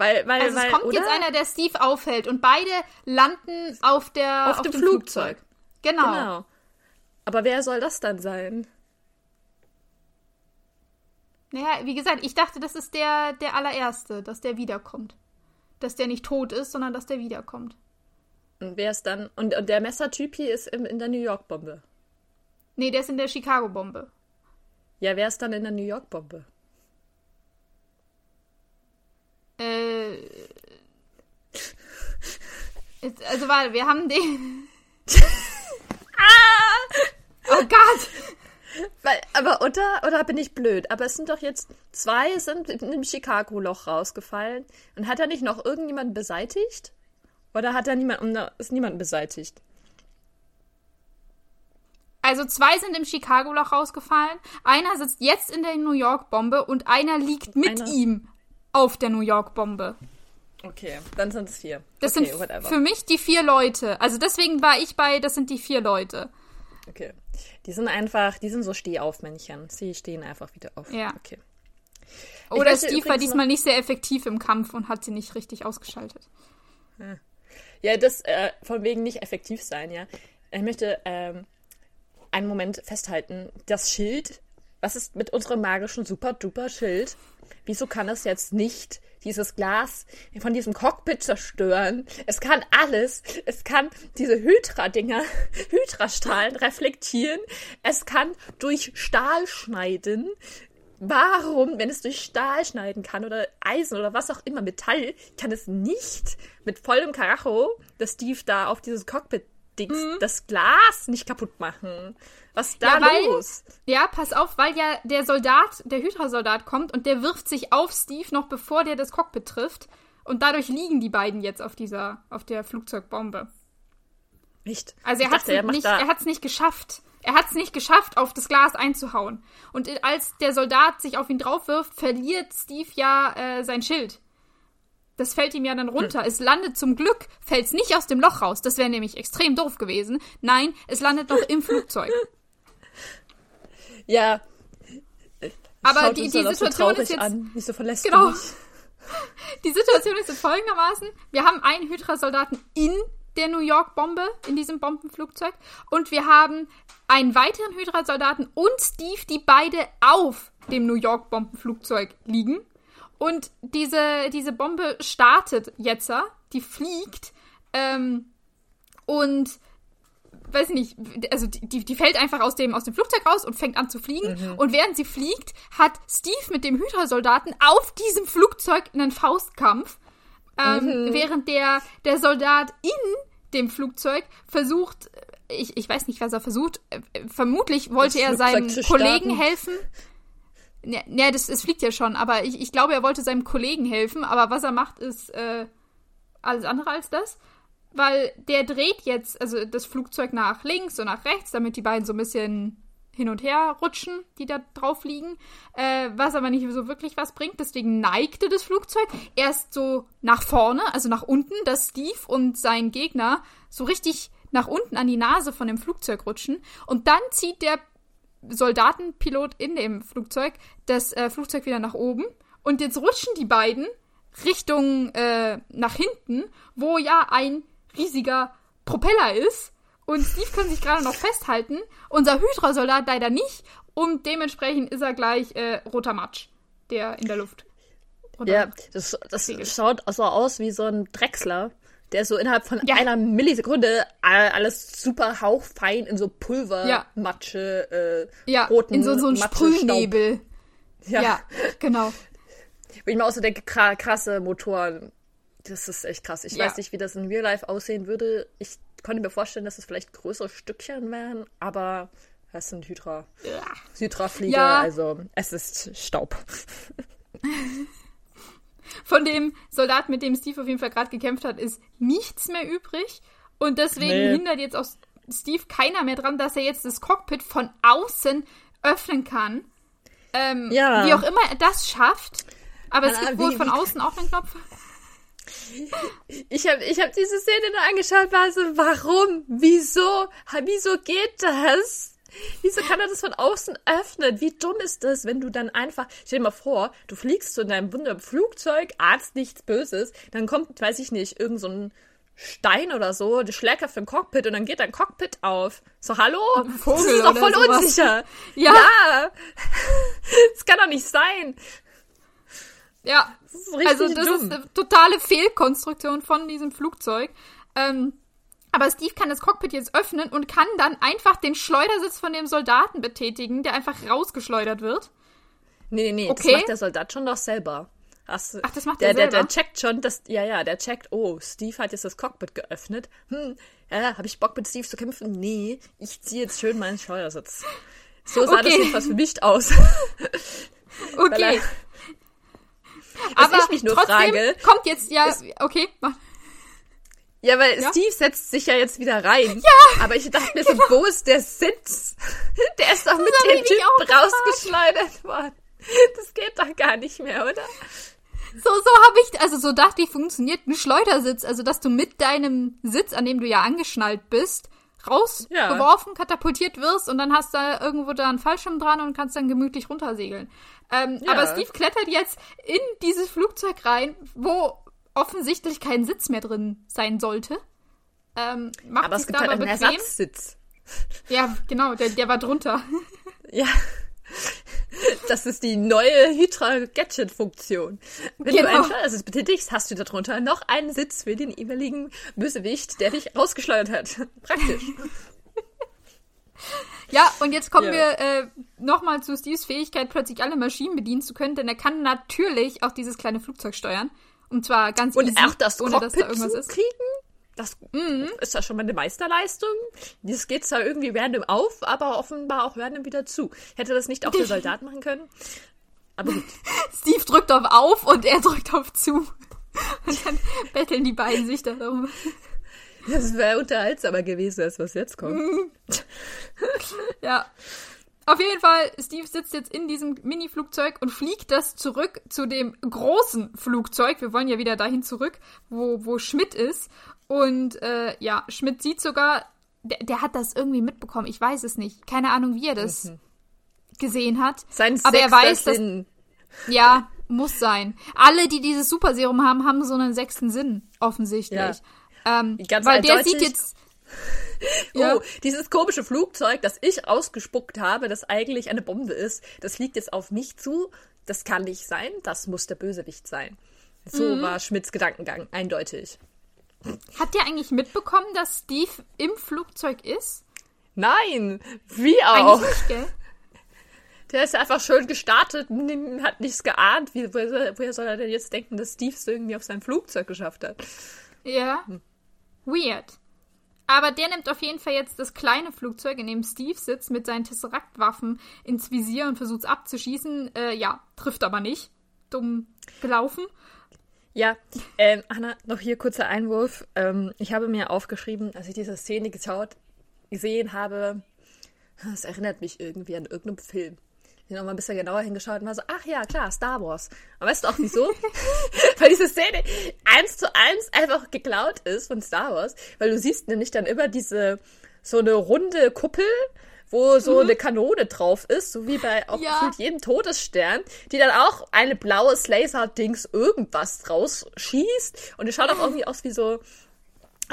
Weil, weil, also weil, es kommt oder? jetzt einer, der Steve aufhält und beide landen auf der auf, auf dem, dem Flugzeug. Flugzeug. Genau. genau. Aber wer soll das dann sein? Naja, wie gesagt, ich dachte, das ist der, der allererste, dass der wiederkommt. Dass der nicht tot ist, sondern dass der wiederkommt. Und wer ist dann. Und, und der Messertyp hier ist in, in der New York-Bombe. Nee, der ist in der Chicago-Bombe. Ja, wer ist dann in der New York-Bombe? Äh. also warte, wir haben den. ah! Oh Gott! Weil, aber oder, oder bin ich blöd? Aber es sind doch jetzt zwei sind in dem Chicago-Loch rausgefallen. Und hat er nicht noch irgendjemanden beseitigt? Oder hat er niemand, ist niemand beseitigt? Also zwei sind im Chicago-Loch rausgefallen. Einer sitzt jetzt in der New York-Bombe und einer liegt mit einer? ihm auf der New York-Bombe. Okay, dann sind es vier. Das okay, sind whatever. für mich die vier Leute. Also deswegen war ich bei, das sind die vier Leute. Okay. Die sind einfach, die sind so Stehaufmännchen. Sie stehen einfach wieder auf. Ja. Okay. Oder Steve war diesmal nicht sehr effektiv im Kampf und hat sie nicht richtig ausgeschaltet. Ja, das äh, von wegen nicht effektiv sein, ja. Ich möchte ähm, einen Moment festhalten. Das Schild, was ist mit unserem magischen Super-Duper-Schild? Wieso kann es jetzt nicht dieses Glas von diesem Cockpit zerstören? Es kann alles. Es kann diese Hydra-Dinger, Hydra-Strahlen reflektieren. Es kann durch Stahl schneiden. Warum, wenn es durch Stahl schneiden kann oder Eisen oder was auch immer, Metall, kann es nicht mit vollem Karacho, das Steve da auf dieses Cockpit Dings, mhm. das Glas nicht kaputt machen. Was ist da ja, weil, los? Ja, pass auf, weil ja der Soldat, der Hydra-Soldat kommt und der wirft sich auf Steve noch bevor der das Cockpit trifft. Und dadurch liegen die beiden jetzt auf dieser, auf der Flugzeugbombe. Nicht. Also er hat es nicht, er hat's nicht geschafft. Er hat es nicht geschafft, auf das Glas einzuhauen. Und als der Soldat sich auf ihn draufwirft, verliert Steve ja äh, sein Schild. Das fällt ihm ja dann runter. Hm. Es landet zum Glück, fällt es nicht aus dem Loch raus. Das wäre nämlich extrem doof gewesen. Nein, es landet noch im Flugzeug. Ja. Aber die, die Situation so ist jetzt. An. Wieso verlässt genau. Die Situation ist jetzt folgendermaßen. Wir haben einen Hydra-Soldaten in der New York-Bombe, in diesem Bombenflugzeug. Und wir haben einen weiteren Hydra-Soldaten und Steve, die beide auf dem New York-Bombenflugzeug liegen. Und diese, diese Bombe startet jetzt, die fliegt. Ähm, und weiß nicht, also die, die fällt einfach aus dem, aus dem Flugzeug raus und fängt an zu fliegen. Mhm. Und während sie fliegt, hat Steve mit dem Hydra-Soldaten auf diesem Flugzeug einen Faustkampf. Ähm, mhm. Während der, der Soldat in dem Flugzeug versucht, ich, ich weiß nicht, was er versucht, äh, vermutlich wollte das er seinem Kollegen helfen. Ja, ja das, das fliegt ja schon, aber ich, ich glaube, er wollte seinem Kollegen helfen, aber was er macht, ist äh, alles andere als das weil der dreht jetzt, also das Flugzeug nach links und nach rechts, damit die beiden so ein bisschen hin und her rutschen, die da drauf liegen, äh, was aber nicht so wirklich was bringt. Deswegen neigte das Flugzeug erst so nach vorne, also nach unten, dass Steve und sein Gegner so richtig nach unten an die Nase von dem Flugzeug rutschen. Und dann zieht der Soldatenpilot in dem Flugzeug das äh, Flugzeug wieder nach oben. Und jetzt rutschen die beiden Richtung äh, nach hinten, wo ja ein riesiger Propeller ist. Und Steve kann sich gerade noch festhalten. Unser Hydra-Soldat leider nicht. Und dementsprechend ist er gleich äh, roter Matsch, der in der Luft. Ja, das, das schaut so aus wie so ein Drechsler, der so innerhalb von ja. einer Millisekunde alles super hauchfein in so Pulvermatsche, ja. äh, ja, roten in so, so einen Sprühnebel. Ja. ja, genau. Wo ich mir auch so denke, krasse Motoren das ist echt krass. Ich ja. weiß nicht, wie das in Real Life aussehen würde. Ich konnte mir vorstellen, dass es vielleicht größere Stückchen wären, aber das sind Hydra. Ja. Hydra-Flieger, also es ist Staub. Von dem Soldaten, mit dem Steve auf jeden Fall gerade gekämpft hat, ist nichts mehr übrig. Und deswegen nee. hindert jetzt auch Steve keiner mehr dran, dass er jetzt das Cockpit von außen öffnen kann. Ähm, ja. Wie auch immer er das schafft. Aber es gibt wohl von außen auch einen Knopf. Ich habe ich hab diese Szene nur angeschaut, war so, warum? Wieso? Wieso geht das? Wieso kann er das von außen öffnen? Wie dumm ist das, wenn du dann einfach, stell dir mal vor, du fliegst zu deinem wunderbaren Flugzeug, Arzt nichts Böses, dann kommt, weiß ich nicht, irgend so ein Stein oder so, der schlägt auf den Cockpit und dann geht dein Cockpit auf. So, hallo? Vogel das ist doch voll sowas. unsicher. Ja. ja. Das kann doch nicht sein. Ja, das also das dumm. ist eine totale Fehlkonstruktion von diesem Flugzeug. Ähm, aber Steve kann das Cockpit jetzt öffnen und kann dann einfach den Schleudersitz von dem Soldaten betätigen, der einfach rausgeschleudert wird. Nee, nee, nee, okay. das macht der Soldat schon doch selber. Hast, Ach, das macht der, der, der, der checkt schon, dass, ja, ja, der checkt, oh, Steve hat jetzt das Cockpit geöffnet. Hm, ja, habe ich Bock mit Steve zu kämpfen? Nee, ich ziehe jetzt schön meinen Schleudersitz. So sah okay. das jedenfalls für mich aus. okay. Aber ich mich nur trotzdem frage, kommt jetzt ja, okay, mach. Ja, weil ja? Steve setzt sich ja jetzt wieder rein. Ja! Aber ich dachte mir genau. so, wo ist der Sitz? Der ist doch mit dem Typ rausgeschleudert worden. Das geht doch gar nicht mehr, oder? So, so habe ich, also so dachte ich, funktioniert ein Schleudersitz. Also, dass du mit deinem Sitz, an dem du ja angeschnallt bist, rausgeworfen, ja. katapultiert wirst und dann hast du da irgendwo da einen Fallschirm dran und kannst dann gemütlich runtersegeln. Ähm, ja. Aber Steve klettert jetzt in dieses Flugzeug rein, wo offensichtlich kein Sitz mehr drin sein sollte. Ähm, macht aber es gibt halt einen bequem. Ersatzsitz. Ja, genau, der, der war drunter. Ja. Das ist die neue Hydra-Gadget-Funktion. Wenn genau. du einen Schleudersitz betätigst, hast du darunter noch einen Sitz für den jeweiligen Bösewicht, der dich rausgeschleudert hat. Praktisch. Ja, und jetzt kommen ja. wir äh, nochmal zu Steves Fähigkeit, plötzlich alle Maschinen bedienen zu können, denn er kann natürlich auch dieses kleine Flugzeug steuern. Und zwar ganz und easy, auch das ohne Cockpit dass da irgendwas ist. Kriegen? Das mhm. ist ja schon mal eine Meisterleistung. Das geht zwar irgendwie random auf, aber offenbar auch random wieder zu. Hätte das nicht auch der Soldat machen können? Aber gut. Steve drückt auf auf und er drückt auf zu. Und dann betteln die beiden sich darum. Das wäre unterhaltsamer gewesen, als was jetzt kommt. ja. Auf jeden Fall, Steve sitzt jetzt in diesem Mini-Flugzeug und fliegt das zurück zu dem großen Flugzeug. Wir wollen ja wieder dahin zurück, wo, wo Schmidt ist. Und äh, ja, Schmidt sieht sogar, der, der, hat das irgendwie mitbekommen. Ich weiß es nicht. Keine Ahnung, wie er das mhm. gesehen hat. Sein Aber er weiß, dass. Ja, Muss sein. Alle, die dieses Superserum haben, haben so einen sechsten Sinn, offensichtlich. Ja. Ähm, weil der sieht jetzt. ja. Oh, dieses komische Flugzeug, das ich ausgespuckt habe, das eigentlich eine Bombe ist, das liegt jetzt auf mich zu. Das kann nicht sein, das muss der Bösewicht sein. So mhm. war Schmidts Gedankengang, eindeutig. Hat der eigentlich mitbekommen, dass Steve im Flugzeug ist? Nein, wie auch. Eigentlich nicht, gell? Der ist einfach schön gestartet und hat nichts geahnt. Wie, woher, woher soll er denn jetzt denken, dass Steve es irgendwie auf sein Flugzeug geschafft hat? Ja. Hm. Weird. Aber der nimmt auf jeden Fall jetzt das kleine Flugzeug, in dem Steve sitzt, mit seinen Tesseract-Waffen ins Visier und versucht es abzuschießen. Äh, ja, trifft aber nicht. Dumm gelaufen. Ja, ähm, Anna, noch hier kurzer Einwurf. Ähm, ich habe mir aufgeschrieben, als ich diese Szene geschaut, gesehen habe, das erinnert mich irgendwie an irgendeinen Film ich noch mal ein bisschen genauer hingeschaut und war so, ach ja, klar, Star Wars. Und weißt du auch wieso? weil diese Szene eins zu eins einfach geklaut ist von Star Wars, weil du siehst nämlich dann immer diese, so eine runde Kuppel, wo so mhm. eine Kanone drauf ist, so wie bei auch ja. jedem Todesstern, die dann auch eine blaue Laser-Dings irgendwas draus schießt. Und die schaut auch irgendwie aus wie so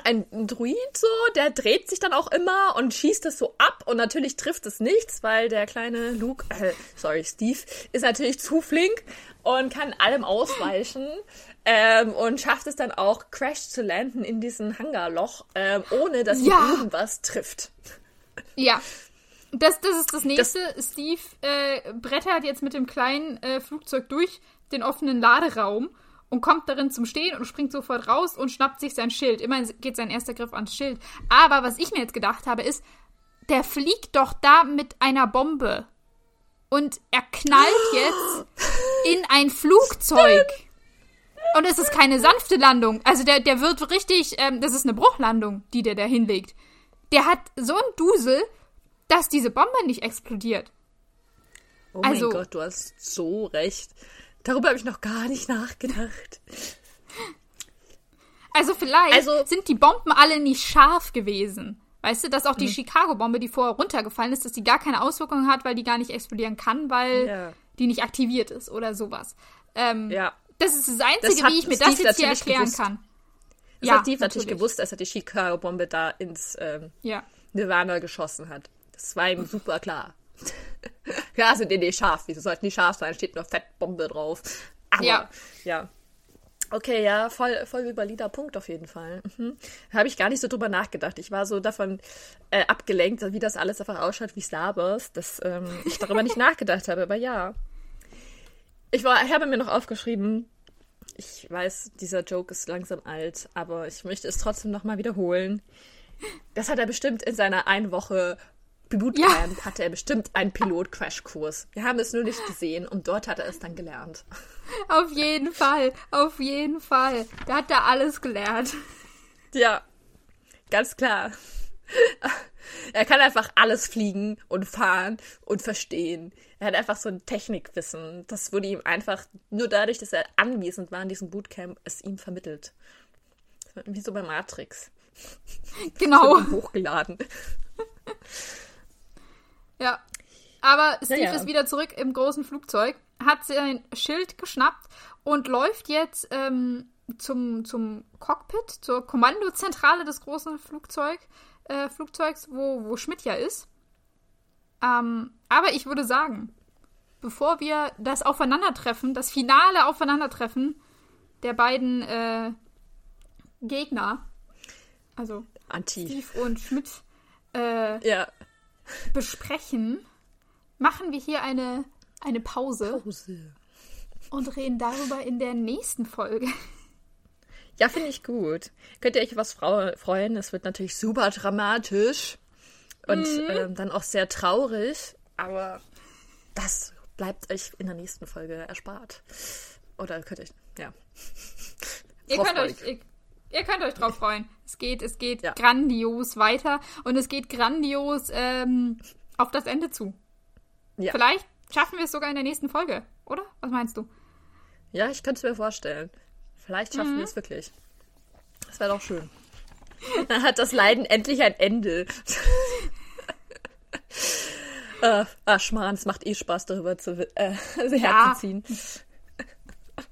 ein, Druid so, der dreht sich dann auch immer und schießt es so ab und natürlich trifft es nichts, weil der kleine Luke, äh, sorry, Steve, ist natürlich zu flink und kann allem ausweichen ähm, und schafft es dann auch, Crash zu landen in diesem Hangarloch, ähm, ohne dass ihn ja. irgendwas trifft. Ja. Das, das ist das nächste. Das Steve äh, brettert jetzt mit dem kleinen äh, Flugzeug durch den offenen Laderaum und kommt darin zum Stehen und springt sofort raus und schnappt sich sein Schild. Immerhin geht sein erster Griff ans Schild. Aber was ich mir jetzt gedacht habe, ist, der fliegt doch da mit einer Bombe. Und er knallt jetzt in ein Flugzeug. Und es ist keine sanfte Landung. Also der, der wird richtig, ähm, das ist eine Bruchlandung, die der da hinlegt. Der hat so einen Dusel, dass diese Bombe nicht explodiert. Oh also, mein Gott, du hast so recht. Darüber habe ich noch gar nicht nachgedacht. Also vielleicht also, sind die Bomben alle nicht scharf gewesen. Weißt du, dass auch die mhm. Chicago-Bombe, die vorher runtergefallen ist, dass die gar keine Auswirkungen hat, weil die gar nicht explodieren kann, weil ja. die nicht aktiviert ist oder sowas. Ähm, ja. Das ist das Einzige, das wie ich mir Steve das jetzt hier erklären gewusst. kann. Das ja, hat Steve natürlich gewusst, als er die Chicago-Bombe da ins ähm, ja. Nirvana geschossen hat. Das war ihm super klar. Ja, sind die nicht scharf. Wieso sollten die scharf sein? Steht nur Fettbombe drauf. Aber, ja. ja. Okay, ja, voll, voll valider Punkt auf jeden Fall. Mhm. Habe ich gar nicht so drüber nachgedacht. Ich war so davon äh, abgelenkt, wie das alles einfach ausschaut wie Star Wars, dass ähm, ich darüber nicht nachgedacht habe. Aber ja. Ich, war, ich habe mir noch aufgeschrieben, ich weiß, dieser Joke ist langsam alt, aber ich möchte es trotzdem nochmal wiederholen. Das hat er bestimmt in seiner einen Woche Bootcamp ja. hatte er bestimmt einen Pilot-Crashkurs. Wir haben es nur nicht gesehen und dort hat er es dann gelernt. Auf jeden Fall, auf jeden Fall. Da hat er alles gelernt. Ja, ganz klar. Er kann einfach alles fliegen und fahren und verstehen. Er hat einfach so ein Technikwissen. Das wurde ihm einfach nur dadurch, dass er anwesend war in diesem Bootcamp, es ihm vermittelt. Wie so bei Matrix. Genau. Hochgeladen. Ja. Aber Steve ja, ja. ist wieder zurück im großen Flugzeug, hat sein Schild geschnappt und läuft jetzt ähm, zum, zum Cockpit, zur Kommandozentrale des großen Flugzeug, äh, Flugzeugs, wo, wo Schmidt ja ist. Ähm, aber ich würde sagen, bevor wir das Aufeinandertreffen, das finale Aufeinandertreffen der beiden äh, Gegner, also Anti. Steve und Schmidt, äh, ja besprechen, machen wir hier eine, eine Pause, Pause und reden darüber in der nächsten Folge. Ja, finde ich gut. Könnt ihr euch was freuen? Es wird natürlich super dramatisch und mhm. ähm, dann auch sehr traurig, aber das bleibt euch in der nächsten Folge erspart. Oder könnt ihr, ja. Ihr könnt euch, ihr, Ihr könnt euch drauf freuen. Es geht, es geht ja. grandios weiter und es geht grandios ähm, auf das Ende zu. Ja. Vielleicht schaffen wir es sogar in der nächsten Folge, oder? Was meinst du? Ja, ich könnte es mir vorstellen. Vielleicht schaffen mhm. wir es wirklich. Das wäre doch schön. Dann hat das Leiden endlich ein Ende. äh, ah, Schmarrn, es macht eh Spaß, darüber zu, äh, herzuziehen.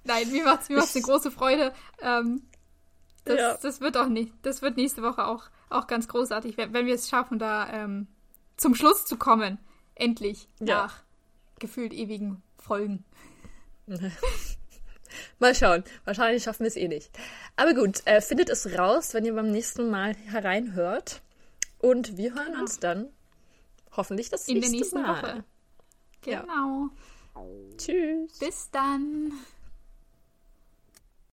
Nein, mir macht es mir macht's eine große Freude. Ähm, das, ja. das wird auch nicht. Das wird nächste Woche auch, auch ganz großartig, wenn, wenn wir es schaffen, da ähm, zum Schluss zu kommen. Endlich. Ja. Nach gefühlt ewigen Folgen. Mal schauen. Wahrscheinlich schaffen wir es eh nicht. Aber gut, äh, findet es raus, wenn ihr beim nächsten Mal hereinhört. Und wir hören genau. uns dann hoffentlich das In nächste Mal. In der nächsten Mal. Woche. Genau. Ja. Tschüss. Bis dann.